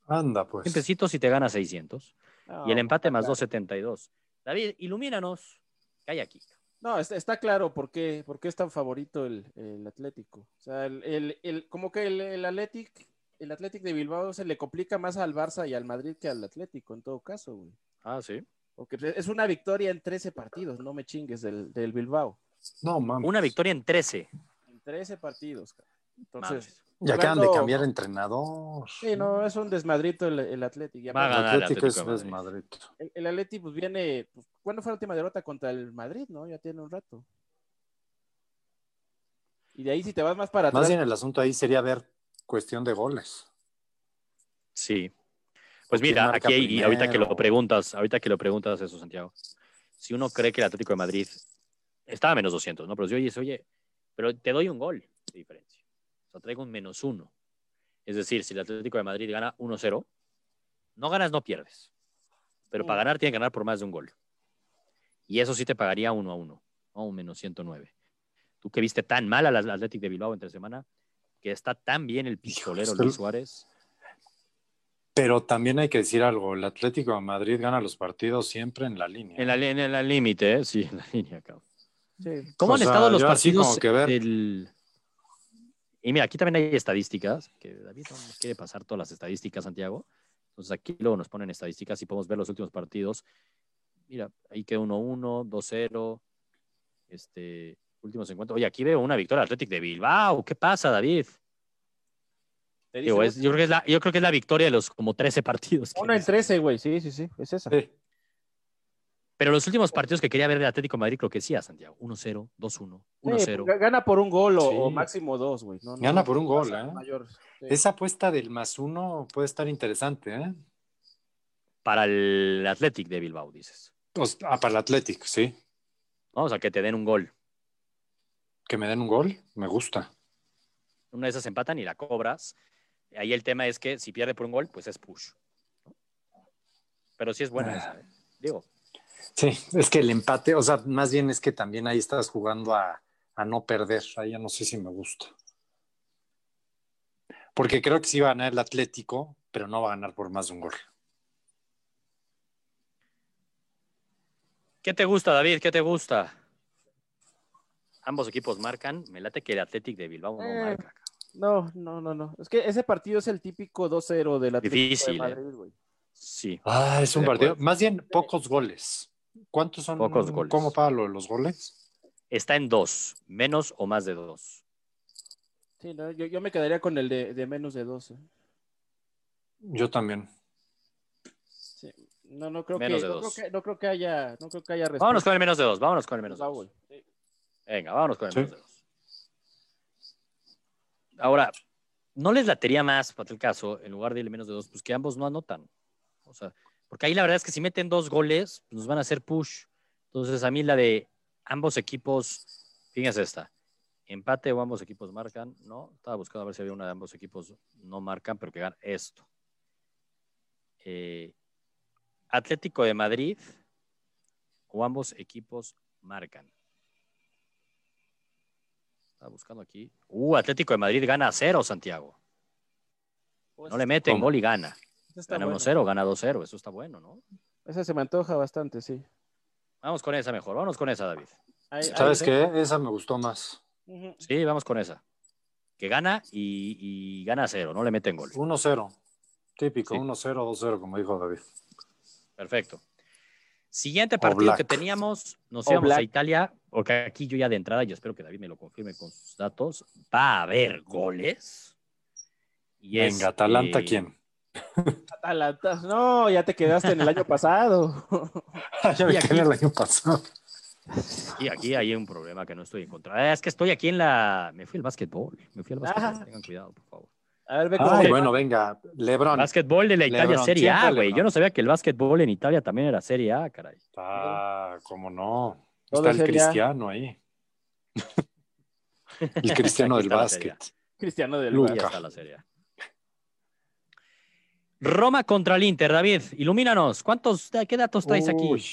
Anda, pues. 100 pesitos y te ganas 600. No, y el empate más claro. 272. David, ilumínanos. ¿Qué hay aquí? No, está, está claro por qué, por qué es tan favorito el, el Atlético. O sea, el, el- el- como que el, el Athletic, el Athletic de Bilbao se le complica más al Barça y al Madrid que al Atlético, en todo caso, güey. Ah, sí. Porque es una victoria en 13 partidos, no me chingues del, del Bilbao. No, mames. Una victoria en 13. En 13 partidos, cara. Entonces, Y acaban de cambiar entrenador. Sí, no, es un desmadrito el, el Athletic. Y Va a aparte, ganar. El el Atlético es Atlético Madrid. el, el Athletic pues viene, pues, ¿cuándo fue la última derrota contra el Madrid? No, ya tiene un rato. Y de ahí si te vas más para Más atrás, bien el asunto ahí sería ver cuestión de goles. Sí. Pues ¿O quién mira, aquí hay- y ahorita que lo preguntas, ahorita que lo preguntas eso, Santiago. Si uno cree que el Atlético de Madrid estaba a menos 200, ¿no? Pero si oyes, oye, pero te doy un gol de diferencia. O sea, traigo un menos uno. Es decir, si el Atlético de Madrid gana 1-0, no ganas, no pierdes. Pero para ganar tiene que ganar por más de un gol. Y eso sí te pagaría uno a uno, ¿no? Un menos 109. Tú que viste tan mal al Atlético de Bilbao entre semana, que está tan bien el pistolero Luis Suárez. Pero también hay que decir algo, el Atlético de Madrid gana los partidos siempre en la línea. En la, li- en la límite, ¿eh? sí, en la línea, cabrón. sí. ¿Cómo O han sea, estado los así partidos? como que ver. del- Y mira, aquí también hay estadísticas, que David no nos quiere pasar todas las estadísticas, Santiago. Entonces aquí luego nos ponen estadísticas y podemos ver los últimos partidos. Mira, ahí queda 1-1, 2-0, este, últimos encuentros. Oye, aquí veo una victoria Atlético de Bilbao. ¿Qué pasa, David? Digo, es- yo, creo que es la, yo creo que es la victoria de los como 13 partidos. que Uno en hizo. 13, güey, sí, sí, sí, es esa. Sí. Pero los últimos partidos que quería ver de Atlético de Madrid, creo que sí, a Santiago. 1-0, 2-1, 1-0. Sí, gana por un gol o, Sí. o máximo dos, güey. No, no, Gana no por un gol, ¿eh? mayor. Sí. Esa apuesta del más uno puede estar interesante, ¿eh? Para el Athletic de Bilbao, dices. O sea, ah, para el Atlético, sí. Vamos a que te den un gol. Que me den un gol, me gusta. Una de esas empatan y la cobras. Ahí el tema es que si pierde por un gol, pues es push. ¿no? Pero sí es buena Ah. esa. ¿eh? Digo, Sí, es que el empate, o sea, más bien es que también ahí estás jugando a, a no perder. Ahí ya no sé si me gusta. Porque creo que sí va a ganar el Atlético, pero no va a ganar por más de un gol. ¿qué te gusta, David? ¿Qué te gusta? Ambos equipos marcan. Me late que el Athletic de Bilbao no Eh, marca. No, no, no, no. Es que ese partido es el típico 2-0 del Atlético Difícil, de Madrid, güey. Sí. Ah, es un partido. Más bien pocos goles. ¿Cuántos son? Pocos goles. ¿Cómo paga lo de los goles? está en dos, menos o más de dos. Sí, no, yo, yo me quedaría con el de, de menos de 12. Yo también. Sí. No, no creo Menos que, de no dos. creo que no creo que haya, no creo que haya respuesta. Vámonos con el menos de dos, vámonos con el menos de dos. Sí. Venga, vámonos con el Sí. menos de dos. Ahora, ¿no les latería más, para el caso, en lugar de ir menos de dos, pues que ambos no anotan? O sea, porque ahí la verdad es que si meten dos goles, nos van a hacer push. Entonces, a mí la de ambos equipos, fíjense esta, empate o ambos equipos marcan, ¿no? Estaba buscando a ver si había una de ambos equipos no marcan, pero que gana esto. Eh, Atlético de Madrid o ambos equipos marcan. Estaba buscando aquí. Uh, Atlético de Madrid gana a cero, Santiago. Pues, No le meten ¿Cómo? gol y gana. Está Gana buena. 1-0, gana 2-0. Eso está bueno, ¿no? Esa se me antoja bastante, sí. Vamos con esa mejor. Vamos con esa, David. Ahí- ahí- ¿Sabes qué? Esa me gustó más. Ujú. Sí, vamos con esa. Que gana y, y gana a cero. No le meten gol. 1-0. Típico, Sí. 1-0, 2-0, como dijo David. Perfecto. Siguiente partido que teníamos, nos O íbamos a Black. Italia, porque aquí yo ya de entrada, yo espero que David me lo confirme con sus datos, va a haber goles. Y es, Venga, ¿Atalanta eh, quién? Atalanta. No, ya te quedaste en el año pasado. ya me quedé el año pasado. Y aquí hay un problema que no estoy en contra. Es que estoy aquí en la. Me fui al básquetbol. Me fui al básquetbol. Ah. Tengan cuidado, por favor. A ver, ve cómo Ay, bueno, venga. Lebron. Básquetbol de la Italia Lebron, Serie A, güey. Yo no sabía que el básquetbol en Italia también era Serie A, caray. Ah, cómo no. Está el sería- cristiano ahí. El cristiano del la Serie A. básquet. Cristiano del Luca. Ahí Barça. está la Serie A. Roma contra el Inter, David. Ilumínanos. ¿Cuántos, qué datos traes aquí? Uy,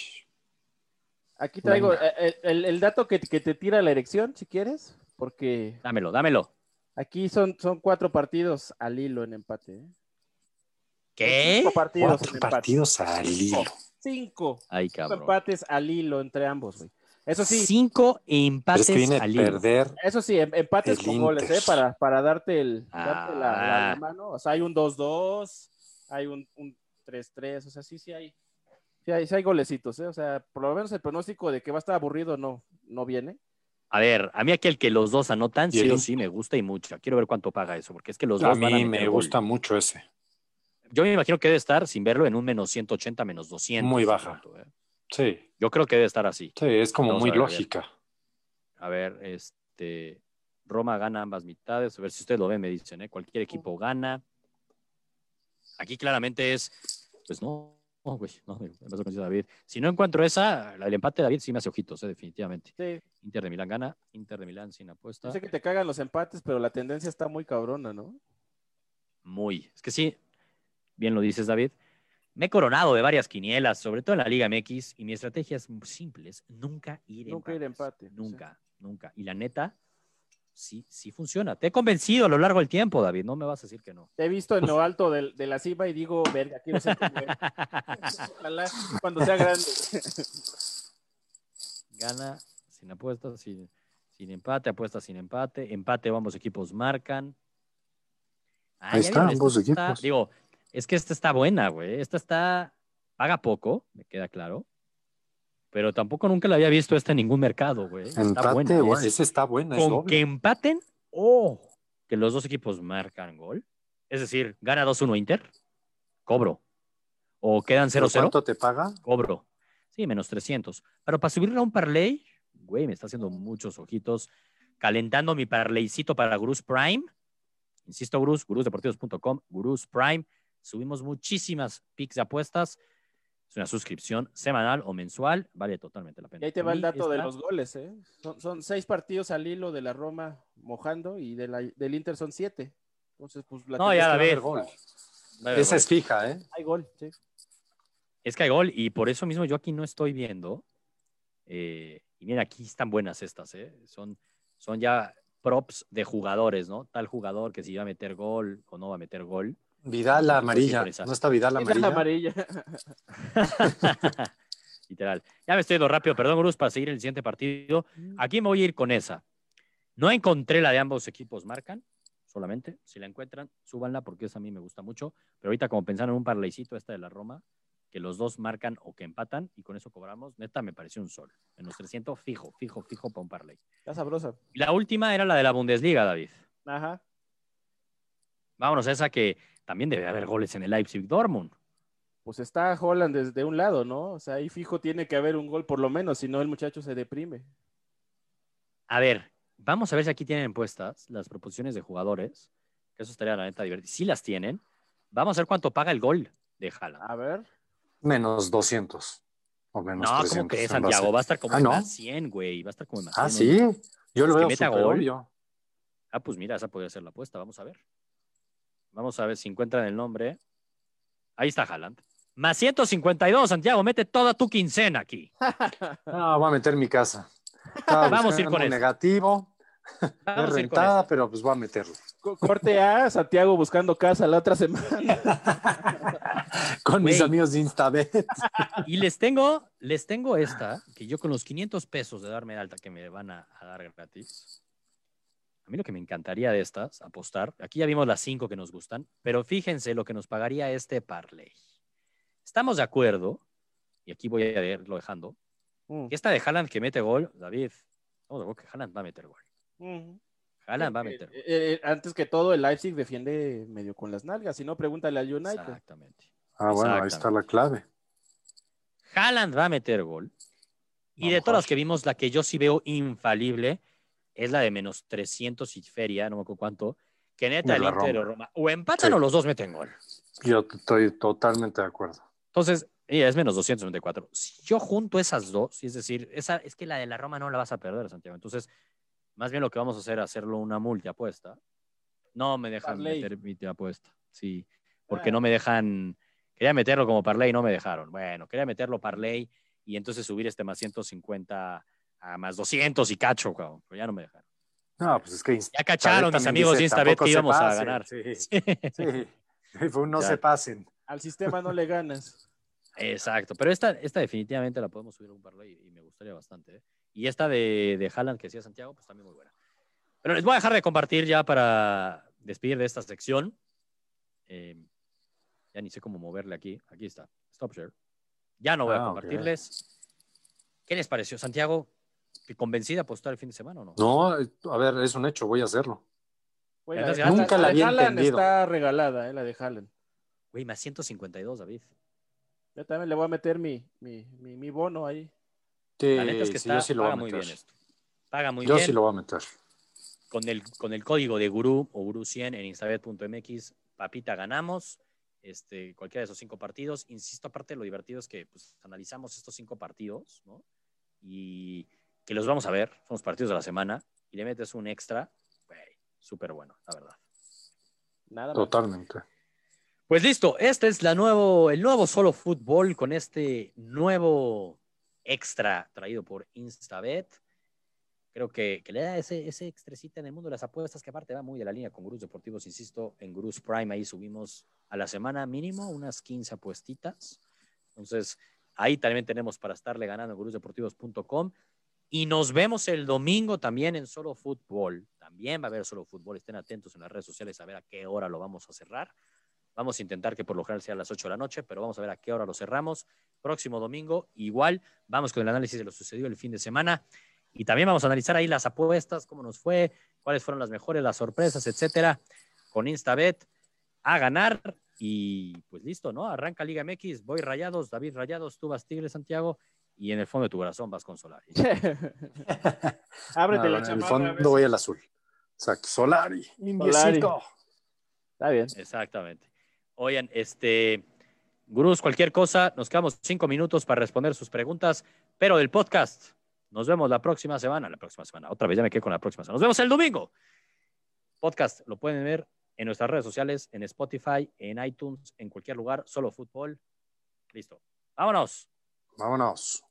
Aquí traigo Venga. eh, el, el- el dato que, que te tira la erección, si quieres, porque Dámelo, dámelo. aquí son, son cuatro partidos al hilo en empate. ¿eh? ¿Qué? Cinco partidos Cuatro en empate. partidos al hilo. Cinco. Ay, Cinco cabrón. empates al hilo entre ambos, güey. Eso sí, Cinco empates es que al hilo. perder. eso sí, em- empates con goles. ¿eh? Para, para darte, el, darte la, la- Ah. la mano. O sea, hay un 2-2, hay un, un 3-3, o sea, sí, sí hay. Sí hay, sí hay golecitos, ¿eh? O sea, por lo menos el pronóstico de que va a estar aburrido no, no viene. A ver, a mí aquel que los dos anotan, sí el o sí me gusta y mucho. Quiero ver cuánto paga eso, porque es que los A dos van a mí me gol. gusta mucho ese. Yo me imagino que debe estar, sin verlo, en un menos 180, menos 200. Muy baja. pronto, ¿eh? Sí, Yo creo que debe estar así. sí, es como Vamos muy a ver, lógica. A ver, este. Roma gana ambas mitades. A ver si ustedes lo ven, me dicen, ¿eh? Cualquier equipo gana. Aquí claramente es. Pues no, no, güey. No, me me pasó con David. Si no encuentro esa, el empate de David sí me hace ojitos, ¿eh? definitivamente. Sí, Inter de Milán gana. Inter de Milán sin apuesta. yo sé que te cagan los empates, pero la tendencia está muy cabrona, ¿no? Muy. Es que sí, bien lo dices, David. Me he coronado de varias quinielas, sobre todo en la Liga MX, y mi estrategia es simple, es nunca ir Nunca ir a empates. empate, Nunca, nunca. Y la neta, sí, sí funciona. Te he convencido a lo largo del tiempo, David, no me vas a decir que no. Te he visto en lo alto de, la cima y digo, verga, quiero ser como él. Ojalá cuando sea grande. Gana sin apuestas, sin, sin empate, apuestas sin empate. Empate, ambos equipos marcan. Ah, Ahí ya está, vieron, esta ambos está- equipos. digo, es que esta está buena, güey. Esta está, paga poco, me queda claro. Pero tampoco nunca la había visto esta en ningún mercado, güey. Está buena. Es ese está bueno, es con que empaten o que los dos equipos marcan gol. Es decir, gana 2-1 Inter, cobro. O quedan ¿Pero 0-0, ¿Cuánto te paga? cobro. Sí, menos 300. Pero para subirle a un parlay, güey, me está haciendo muchos ojitos. Calentando mi parlaycito para Gurús Prime. Insisto, Gurús, gurúsdeportivos.com, Gurús Prime. Subimos muchísimas picks de apuestas. Es una suscripción semanal o mensual. Vale totalmente la pena. Y ahí te va el dato de los goles, ¿eh? Son, son seis partidos al hilo de la Roma mojando y de la- del Inter son siete. Entonces, pues la No, ya, va a David. haber gol. Esa es fija, ¿eh? Hay gol, sí. Es que hay gol y por eso mismo yo aquí no estoy viendo. eh, y mira, aquí están buenas estas, ¿eh? Son, son ya props de jugadores, ¿no? Tal jugador que si va a meter gol o no va a meter gol. Vidal la amarilla. por esa. ¿No está Vidal la la amarilla? amarilla. Literal. Ya me estoy yendo rápido, perdón, Bruce, para seguir el siguiente partido. Aquí me voy a ir con esa. No encontré la de ambos equipos marcan, solamente. Si la encuentran, súbanla porque esa a mí me gusta mucho. Pero ahorita, como pensando en un parlaycito, esta de la Roma, que los dos marcan o que empatan y con eso cobramos. Neta, me pareció un sol. Menos 300, fijo, fijo, fijo para un parlay. Está sabrosa. Y la última era la de la Bundesliga, David. Ajá. Vámonos a esa que también debe haber goles en el Leipzig Dortmund. Pues está Holland desde un lado, ¿no? O sea, ahí fijo tiene que haber un gol por lo menos, si no el muchacho se deprime. A ver, vamos a ver si aquí tienen puestas las proposiciones de jugadores. Que eso estaría la neta divertido. Si las tienen, vamos a ver cuánto paga el gol de Haaland. A ver. Menos 200 o menos No, 300. como que Santiago va a estar como Ah, en ¿no? más 100, güey. Va a estar como en más Ah, 100, ¿no? sí. Yo lo veo súper gol. obvio. Ah, pues mira, esa podría ser la apuesta. Vamos a ver. Vamos a ver si encuentran el nombre. Ahí está Haaland. Más 152, Santiago. Mete toda tu quincena aquí. Ah, voy a meter mi casa. Estaba Vamos a ir con eso. negativo. Vamos es a rentada, pero pues voy a meterlo. Co- Corte A, Santiago buscando casa la otra semana. Con mis amigos de Instabet. Y les tengo, les tengo esta, que yo con los 500 pesos de darme de alta que me van a, a dar gratis. A mí lo que me encantaría de estas, apostar, aquí ya vimos las cinco que nos gustan, pero fíjense lo que nos pagaría este parlay. Estamos de acuerdo, y aquí voy a irlo dejando, Mm, que esta de Haaland que mete gol, David, estamos de acuerdo que Haaland va a meter gol. mm. Haaland va a Eh, meter gol. eh, antes que todo, el Leipzig defiende medio con las nalgas. Si no, pregúntale al United. Exactamente. Ah, bueno, ahí está la clave. Haaland va a meter gol. Y de todas las que vimos, la que yo sí veo infalible es la de menos 300 y feria, no me acuerdo cuánto, que neta el Inter o Roma. O empatan Sí. o los dos meten gol. Yo estoy totalmente de acuerdo. Entonces, y es menos 294. Si yo junto esas dos, es decir, esa, es que la de la Roma no la vas a perder, Santiago. Entonces, más bien lo que vamos a hacer es hacerlo una multiapuesta. No me dejan Parlay. meter multiapuesta. Sí, porque Ah. no me dejan. Quería meterlo como parlay y no me dejaron. Bueno, quería meterlo parlay y entonces subir este más 150 a más 200 y cacho, cabrón, pero ya no me dejaron. No, pues es que Ya cacharon mis amigos de Instabet que íbamos a ganar. Sí, sí. Fue un no Ya. se pasen. Al sistema no le ganas. Exacto, pero esta, esta definitivamente la podemos subir a un parlay y me gustaría bastante. ¿eh? Y esta de, de Haaland que decía Santiago, pues también muy buena. Pero les voy a dejar de compartir ya para despedir de esta sección. Eh, ya ni sé cómo moverle aquí. Aquí está. Stop share. Ya no voy a Ah, compartirles. ¿Qué les pareció, Santiago? ¿Te convencida a apostar el fin de semana o no? No, a ver, es un hecho, voy a hacerlo. Güey, Entonces, de- nunca la de había entendido. está regalada, eh, la de Haaland. Güey, más 152, David. Yo también le voy a meter mi, mi, mi, mi bono ahí. Sí, La neta es que sí, está, yo sí lo voy paga a muy meter. bien esto. Paga muy yo bien. sí lo voy a meter. con el, con el código de Guru o Guru100 en instabet.mx, papita, ganamos este, cualquiera de esos cinco partidos. Insisto, aparte lo divertido es que pues, analizamos estos cinco partidos, ¿no? Y que los vamos a ver, son los partidos de la semana, y le metes un extra, güey, súper bueno, la verdad. Nada más. Totalmente. Pues listo, este es la nuevo, el nuevo solo fútbol con este nuevo extra traído por Instabet. Creo que, que le da ese, ese extrecita en el mundo de las apuestas que aparte va muy de la línea con Gurús Deportivos, insisto, en Gurús Prime ahí subimos a la semana mínimo unas 15 apuestitas. Entonces, ahí también tenemos para estarle ganando en gurusdeportivos.com. Y nos vemos el domingo también en Solo Fútbol. También va a haber Solo Fútbol. Estén atentos en las redes sociales a ver a qué hora lo vamos a cerrar. Vamos a intentar que por lo general sea a las 8 de la noche, pero vamos a ver a qué hora lo cerramos. Próximo domingo, igual, vamos con el análisis de lo sucedido el fin de semana. Y también vamos a analizar ahí las apuestas, cómo nos fue, cuáles fueron las mejores, las sorpresas, etcétera, con Instabet a ganar. Y pues listo, ¿no? Arranca Liga MX, voy Rayados, David Rayados, tú vas Tigre, Santiago, y en el fondo de tu corazón vas con Solari. Ábrete No, la en el chamarra. fondo voy al azul. Exacto. Solari. Solari. Está bien. Exactamente. Oigan, este, gurús, cualquier cosa, nos quedamos cinco minutos para responder sus preguntas, pero del podcast. Nos vemos la próxima semana, la próxima semana. Otra vez ya me quedé con la próxima semana. Nos vemos el domingo. Podcast lo pueden ver en nuestras redes sociales, en Spotify, en iTunes, en cualquier lugar, solo fútbol. Listo. Vámonos. Vámonos.